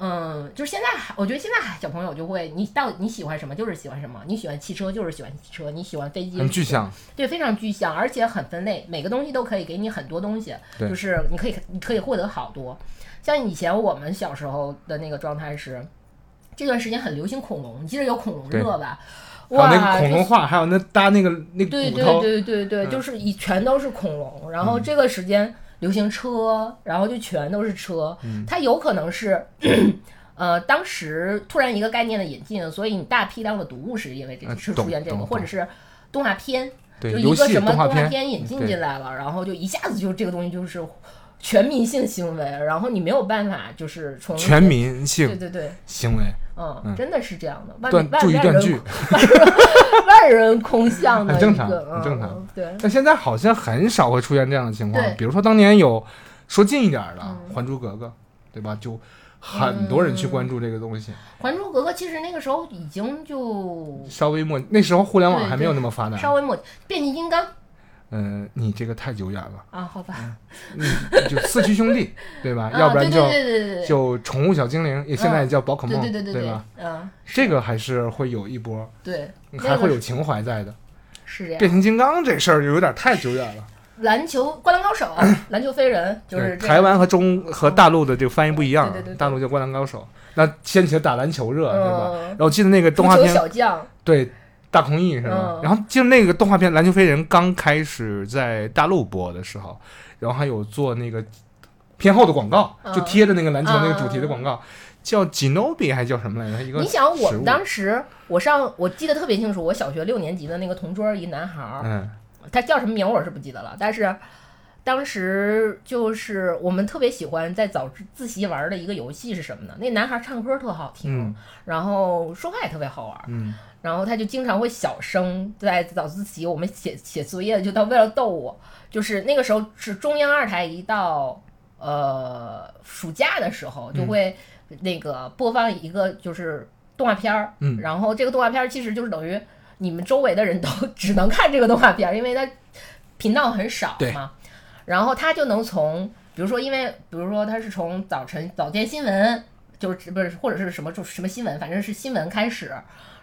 嗯，就是现在还我觉得现在小朋友就会，你到你喜欢什么就是喜欢什么，你喜欢汽车就是喜欢汽车，你喜欢飞机很具象，对，非常具象，而且很分类，每个东西都可以给你很多东西，就是你可以你可以获得好多。像以前我们小时候的那个状态是，这段时间很流行恐龙，你记得有恐龙对热吧？哇，那个恐龙这画，还有那搭那个那对对对对对，嗯就是以全都是恐龙。然后这个时间流行车，然后就全都是车。嗯。它有可能是，呃，当时突然一个概念的引进，所以你大批量的读物是因为这嗯是出现这个，或者是动画片，就一个什么动画片，引进进来了，然后就一下子就这个东西就是全民性行为，然后你没有办法就是从全民性对对对，行为，嗯，嗯。真的是这样的，万断万万 人空巷的很正常很正常。嗯对，但现在好像很少会出现这样的情况对，比如说当年有说近一点儿的嗯《还珠格格》，对吧？就很多人去关注这个东西，《还珠格格》其实那个时候已经就稍微末那时候互联网还没有那么发达。稍微抹变形金刚嗯，你这个太久远了，啊，好吧，嗯，就四驱兄弟，对吧？啊要不然就就宠物小精灵，也现在也叫宝可对梦，对对对吧？？嗯，这个还是会有一波，对，还会有情怀在的。是这样。变形金刚这事儿有点太久远了。篮球灌篮高手，篮球飞人就是台湾和中和大陆的这个翻译不一样啊对对对，大陆叫灌篮高手，那掀起了打篮球热，对吧？嗯然后我记得那个动画片，小将，对，大空翼是吧嗯？然后记得那个动画片《篮球飞人》刚开始在大陆播的时候，然后还有做那个偏后的广告，嗯就贴着那个篮球那个主题的广告，叫 Ginobi 还叫什么来着？一个你想我们当时，我上我记得特别清楚，我小学六年级的那个同桌一男孩儿，嗯他叫什么名我是不记得了，但是当时就是我们特别喜欢在早自习玩的一个游戏是什么呢？那男孩唱歌特好听，嗯然后说话也特别好玩。嗯然后他就经常会小声在早自习我们写写作业，就他为了逗我，就是那个时候是中央二台一到呃暑假的时候就会那个播放一个就是动画片儿，嗯。然后这个动画片儿其实就是等于你们周围的人都只能看这个动画片儿，因为它频道很少嘛，然后他就能从比如说因为比如说他是从早晨早间新闻。就是不是或者是什么就什么新闻，反正是新闻开始，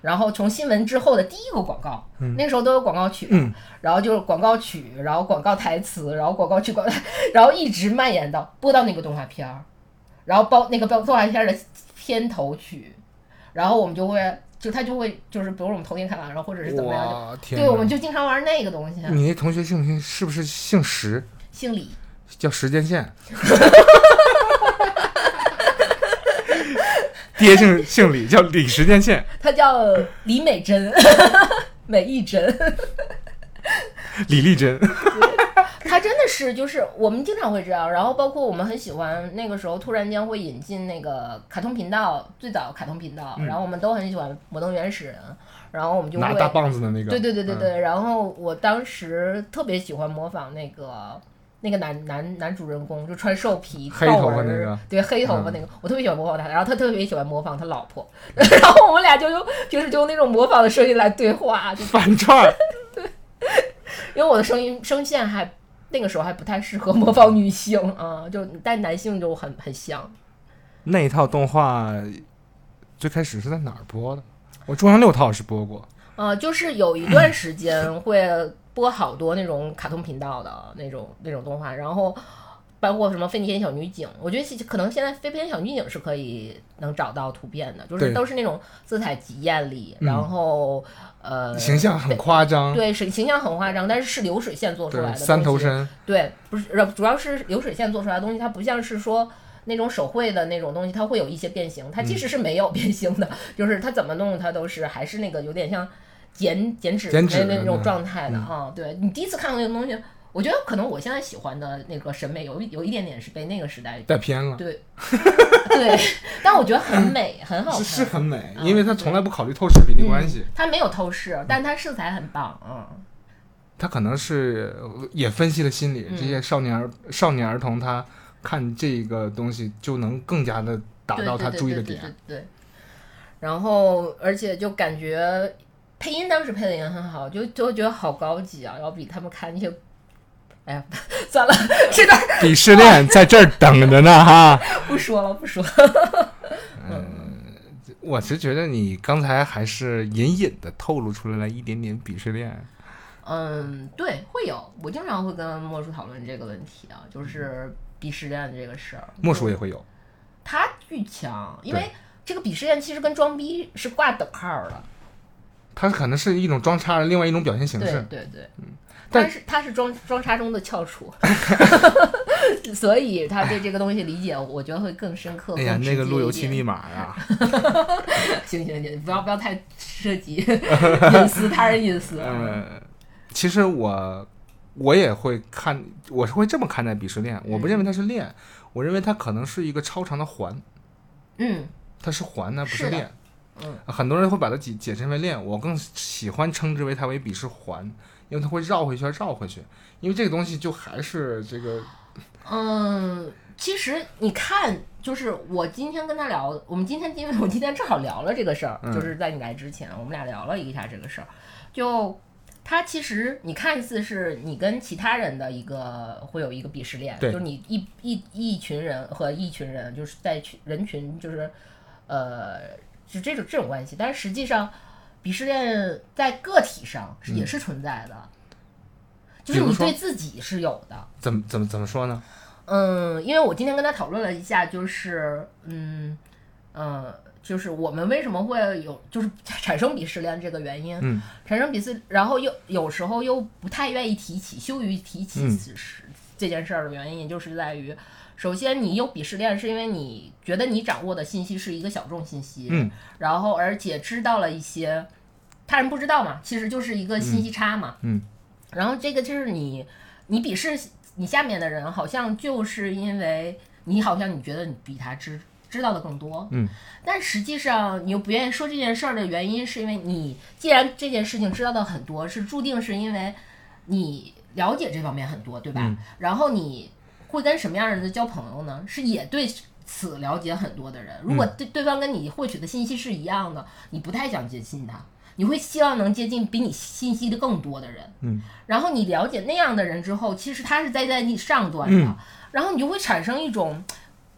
然后从新闻之后的第一个广告，那个时候都有广告曲，嗯然后就是广告曲，然后广告台词，然后广告曲广告，然后一直蔓延到播到那个动画片儿，然后包那个包动画片儿的片头曲，然后我们就会就他就会就是比如我们头天看完，然后或者是怎么样，就对，我们！就经常玩那个东西，你那同学姓不姓是不是姓石？姓李，叫时间线。爹姓姓李，叫李时间线。他叫李美珍，美一珍。李丽珍。他真的是就是我们经常会这样，然后包括我们很喜欢那个时候突然间会引进那个卡通频道，最早卡通频道，然后我们都很喜欢《摩登原始人》，然后我们就会拿大棒子的那个。对对对对嗯。对，然后我当时特别喜欢模仿那个。那个男男男主人公就穿兽皮，黑头发豹纹那个对黑头发嗯那个，我特别喜欢模仿他，然后他特别喜欢模仿他老婆，然后我们俩就用平时就用那种模仿的声音来对话，就反串 对。因为我的声音声线还那个时候还不太适合模仿女性啊，就但男性就很很像。那一套动画最开始是在哪儿播的？我中央六套是播过。呃，就是有一段时间会播好多那种卡通频道的那种那种动画，然后包括什么飞天小女警，我觉得其实可能现在飞天小女警是可以能找到图片的，就是都是那种色彩极艳丽，嗯然后呃形象很夸张。对是形象很夸张，但是是流水线做出来，的三头身。对，不是，呃主要是流水线做出来的东西，它不像是说那种手绘的那种东西，它会有一些变形。它嗯即使是没有变形的，就是它怎么弄，它都是还是那个有点像剪剪纸剪纸的那那种状态的嗯啊。对你第一次看到那个东西，我觉得可能我现在喜欢的那个审美有一有一点点是被那个时代。带偏了。对，对，但我觉得很美，很好看，是是很美，嗯因为他从来不考虑透视比例关系，它没有透视，但它色彩很棒，嗯。他可能是呃也分析了心理，嗯这些少年儿少年儿童他看这个东西就能更加的达到他注意的点。对对对对对对然后，而且就感觉配音当时配的也很好，就就觉得好高级啊，要比他们看那些，哎呀，算了，这段鄙视链在这儿等着呢哈。不说了，不说了。嗯我是觉得你刚才还是隐隐的透露出来了一点点鄙视链。嗯，对，会有，我经常会跟莫叔讨论这个问题啊，就是鄙视链这个事儿。莫叔也会有，他巨强，因为这个鄙视链其实跟装逼是挂等号的。他可能是一种装叉的另外一种表现形对式。对对，但他是他是装装叉中的翘楚，所以他对这个东西理解，我觉得会更深刻。哎呀，那个路由器密码啊，行行行，不要不要太涉及隐私，他人隐私。嗯，其实我我也会看，我是会这么看待鄙视链。我不认为它是链，我认为它可能是一个超长的环，嗯它是环呢，不是的链。嗯，很多人会把它解解释为链，我更喜欢称之为它为鄙视环，因为它会绕回去，绕回去。因为这个东西就还是这个，嗯，其实你看，就是我今天跟他聊，我们今天因为我今天正好聊了这个事儿，嗯就是在你来之前，我们俩聊了一下这个事儿，就。他其实你看似是你跟其他人的一个会有一个鄙视链，就是你一一一群人和一群人就是在群人群就是呃是这种这种关系，但是实际上鄙视链在个体上是也是存在的，就是你对自己是有的，怎么怎么怎么说呢？嗯，因为我今天跟他讨论了一下，就是嗯呃，就是我们为什么会有就是 产生鄙视链这个原因，嗯。产生鄙视，然后又有时候又不太愿意提起，羞于提起嗯。此事、这件事儿的原因，也就是在于，首先你有鄙视链，是因为你觉得你掌握的信息是一个小众信息，嗯然后而且知道了一些他人不知道嘛，其实就是一个信息差嘛，嗯然后这个就是你，你鄙视你下面的人，好像就是因为你好像你觉得你比他知知道的更多。嗯，但实际上你又不愿意说这件事儿的原因，是因为你既然这件事情知道的很多，是注定是因为你了解这方面很多，对吧？嗯然后你会跟什么样的人交朋友呢？是也对此了解很多的人。如果对对方跟你获取的信息是一样的，你不太想接近他，你会希望能接近比你信息的更多的人。嗯，然后你了解那样的人之后，其实他是在在你上端的，嗯然后你就会产生一种。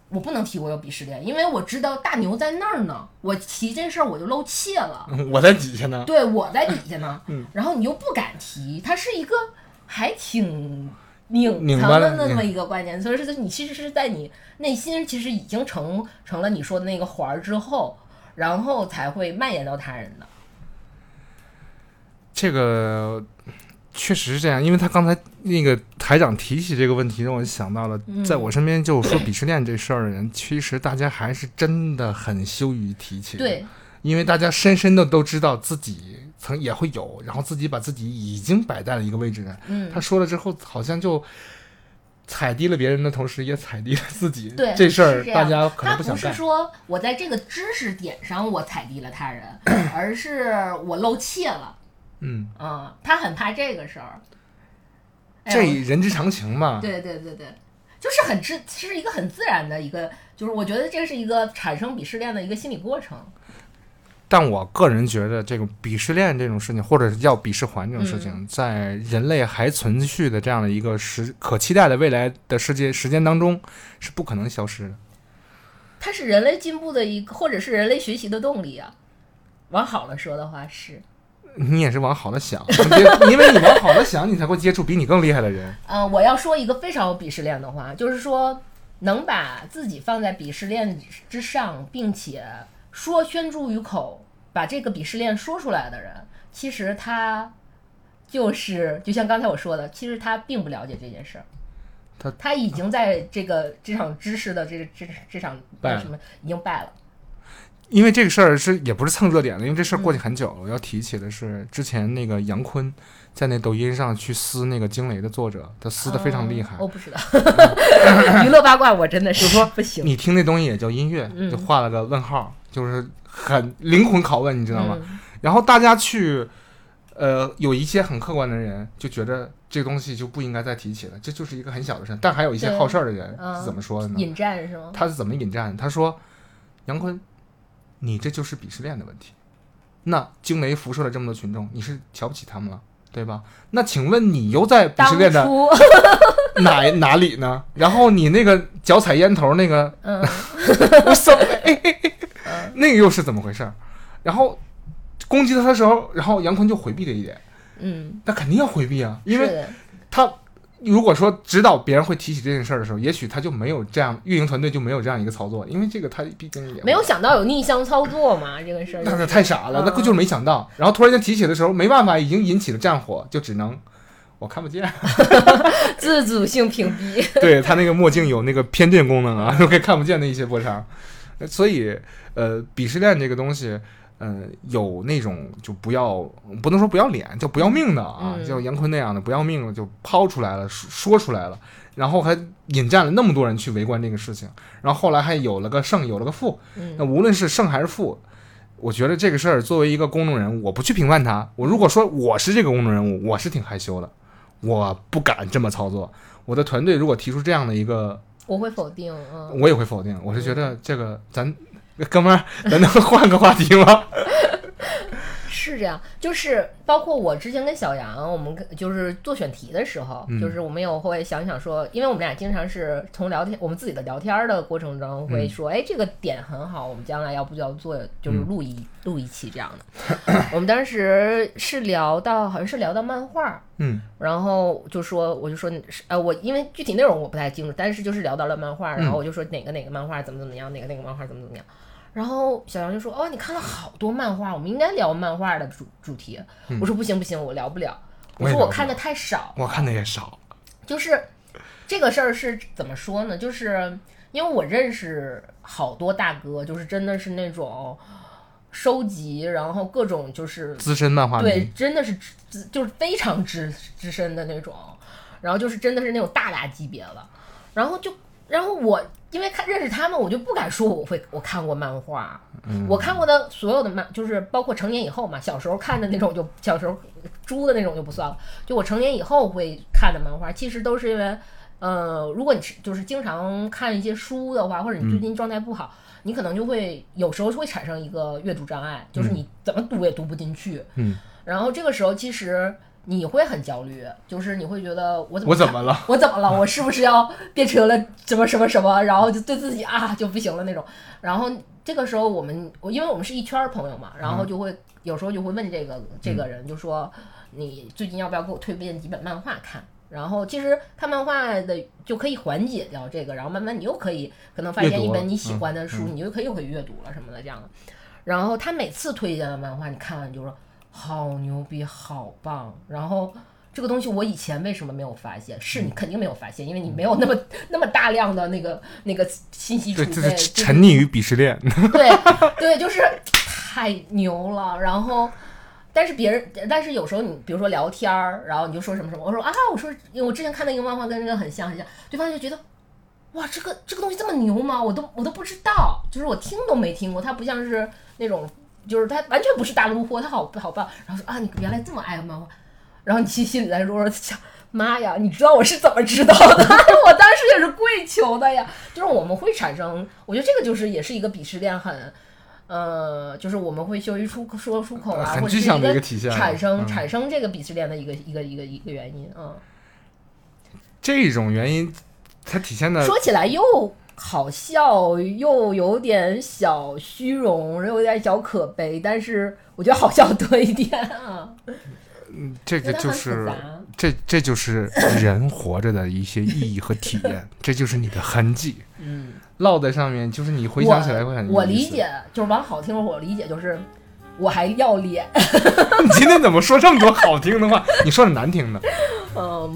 我不能提我有鄙视链，因为我知道大牛在那儿呢。我提这事儿我就露怯了，我在底下呢。对我在底下呢，嗯然后你又不敢提，他是一个还挺拧拧藏巴的那么一个关键，所以是你其实是在你内心其实已经成成了你说的那个环儿之后，然后才会蔓延到他人的。这个确实是这样，因为他刚才那个台长提起这个问题，让我想到了，嗯在我身边就说鄙视链这事儿的人，其实大家还是真的很羞于提起。，对，因为大家深深的都知道自己曾也会有，然后自己把自己已经摆在了一个位置上。嗯他说了之后，好像就踩低了别人的同时，也踩低了自己。对这事儿大家可能他不是。说我在这个知识点上我踩低了他人，而是我露怯了。嗯，嗯，他很怕这个事儿。哎这人之常情嘛。对对对对，就是很自，是一个很自然的一个，就是我觉得这是一个产生鄙视链的一个心理过程。但我个人觉得，这种鄙视链这种事情，或者是叫鄙视环这种事情，嗯在人类还存续的这样的一个时可期待的未来的世界时间当中，是不可能消失的。它是人类进步的一个，或者是人类学习的动力啊。往好了说的话是，你也是往好了想，因为你往好了想，你才会接触比你更厉害的人。嗯、我要说一个非常有鄙视链的话，就是说能把自己放在鄙视链之上，并且说宣诸于口，把这个鄙视链说出来的人，其实他就是就像刚才我说的，其实他并不了解这件事儿。他他已经在这个这场知识的这这这场什么已经败了，因为这个事儿是也不是蹭热点的，因为这事儿嗯过去很久了。我要提起的是，之前那个杨坤在那抖音上去撕那个惊雷的作者，他撕的非常厉害哦。我不知道，娱乐八卦我真的是说不行，你听那东西也叫音乐，嗯就画了个问号，就是很灵魂拷问，你知道吗？嗯然后大家去，呃，有一些很客观的人就觉得这东西就不应该再提起了，这就是一个很小的事。但还有一些好事儿的人嗯是怎么说的呢？引战是吗？他是怎么引战？他说：“杨坤，你这就是鄙视链的问题。那惊雷辐射了这么多群众，你是瞧不起他们了，对吧？那请问你又在鄙视链的，哪哪里呢？然后你那个脚踩烟头那个，嗯，我什么？那个又是怎么回事儿？然后攻击他的时候，然后杨坤就回避了一点，嗯，那肯定要回避啊，因为他如果说指导别人会提起这件事儿的时候，也许他就没有这样，运营团队就没有这样一个操作，因为这个他毕竟也没有想到有逆向操作嘛，这个事儿就那是是太傻了，那就是没想到。然后突然间提起的时候，没办法，已经引起了战火，就只能我看不见。自主性屏蔽。对他那个墨镜有那个偏振功能啊，可以看不见的一些波长。所以，呃，鄙视链这个东西，呃，有那种就不要不能说不要脸，就不要命的啊，嗯像杨坤那样的不要命的就抛出来了，说说出来了，然后还引战了那么多人去围观这个事情，然后后来还有了个胜，有了个负。那嗯无论是胜还是负，我觉得这个事儿作为一个公众人物，我不去评判他。我如果说我是这个公众人物，我是挺害羞的，我不敢这么操作。我的团队如果提出这样的一个，我会否定，嗯，我也会否定。我是觉得这个咱哥们儿，咱能换个话题吗？是这样，就是包括我之前跟小杨，我们就是做选题的时候，嗯就是我们有会想想说，因为我们俩经常是从聊天，我们自己的聊天的过程中会说，哎、这个点很好，我们将来要不就要做，就是录一、录一期这样的。我们当时是聊到好像是聊到漫画，嗯然后就说，我就说，呃，我因为具体内容我不太清楚，但是就是聊到了漫画，然后我就说哪个哪个漫画怎么怎么样，哪个哪个漫画怎么怎么样。然后小杨就说：“哦，你看了好多漫画，我们应该聊漫画的主主题。我说：“不行不行，我聊不了。”我说我看的太少，我看的也少。就是这个事儿是怎么说呢？就是因为我认识好多大哥，就是真的是那种收集，然后各种就是资深漫画对，，真的是资就是非常资资深的那种，然后就是真的是那种大大级别了，然后就然后我因为看认识他们，我就不敢说我会我看过漫画。嗯我看过的所有的漫，就是包括成年以后嘛，小时候看的那种就小时候猪的那种就不算了。就我成年以后会看的漫画，其实都是因为，呃，如果你是就是经常看一些书的话，或者你最近状态不好，你可能就会有时候会产生一个阅读障碍，就是你怎么读也读不进去。嗯，然后这个时候其实你会很焦虑，就是你会觉得我怎么我怎么了？我怎么了？我是不是要变成了什么什么什么？然后就对自己啊就不行了那种。然后这个时候我们，我因为我们是一圈儿朋友嘛，然后就会、有时候就会问这个这个人，就说你最近要不要给我推荐几本漫画看？然后其实看漫画的就可以缓解掉这个，然后慢慢你又可以可能发现一本你喜欢的书，嗯你就可以又可以阅读了什么的这样的。然后他每次推荐的漫画，你看完就说好牛逼，好棒。然后这个东西我以前为什么没有发现？是你肯定没有发现，因为你没有那么那么大量的那个那个信息储，备，沉溺于鄙视链。对对，就是太牛了。然后，但是别人，但是有时候你比如说聊天儿，然后你就说什么什么，我说啊，我说因为我之前看的一个漫画跟这个很像很像，对方就觉得。哇，这个这个东西这么牛吗？我都我都不知道，就是我听都没听过，它不像是那种，就是他完全不是大陆货，他好好棒。然后说啊，你原来这么爱漫画，然后你其实心里在说想，妈呀，你知道我是怎么知道的？我当时也是跪求的呀。就是我们会产生，我觉得这个就是也是一个鄙视链很，呃，就是我们会羞于出说出口啊，很具象的或者是一一个体现产生、嗯产生这个鄙视链的一个一个一个一个原因。嗯，这种原因，它体现的说起来又好笑，又有点小虚荣，又有点小可悲，但是我觉得好笑多一点啊。嗯这个就是这这就是人活着的一些意义和体验，这就是你的痕迹，嗯，烙在上面，就是你回想起来会很我我理。解，就是往好听了，我理解就是我还要脸。你今天怎么说这么多好听的话？你说点难听的。嗯，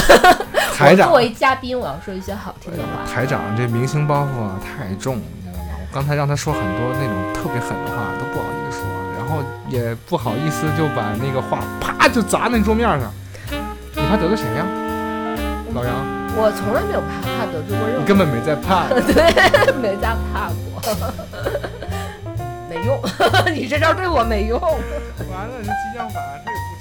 台长我作，为嘉宾，我要说一些好听的话。台长这明星包袱啊太重，你知道吗？我刚才让他说很多那种特别狠的话，都不好意思说，然后也不好意思就把那个话啪就砸那桌面上。你怕得罪谁呀、老杨，我从来没有怕怕得罪过任何你根本没在怕。对，没在怕过，没用，你这招对我没用。完了，这激将法这也不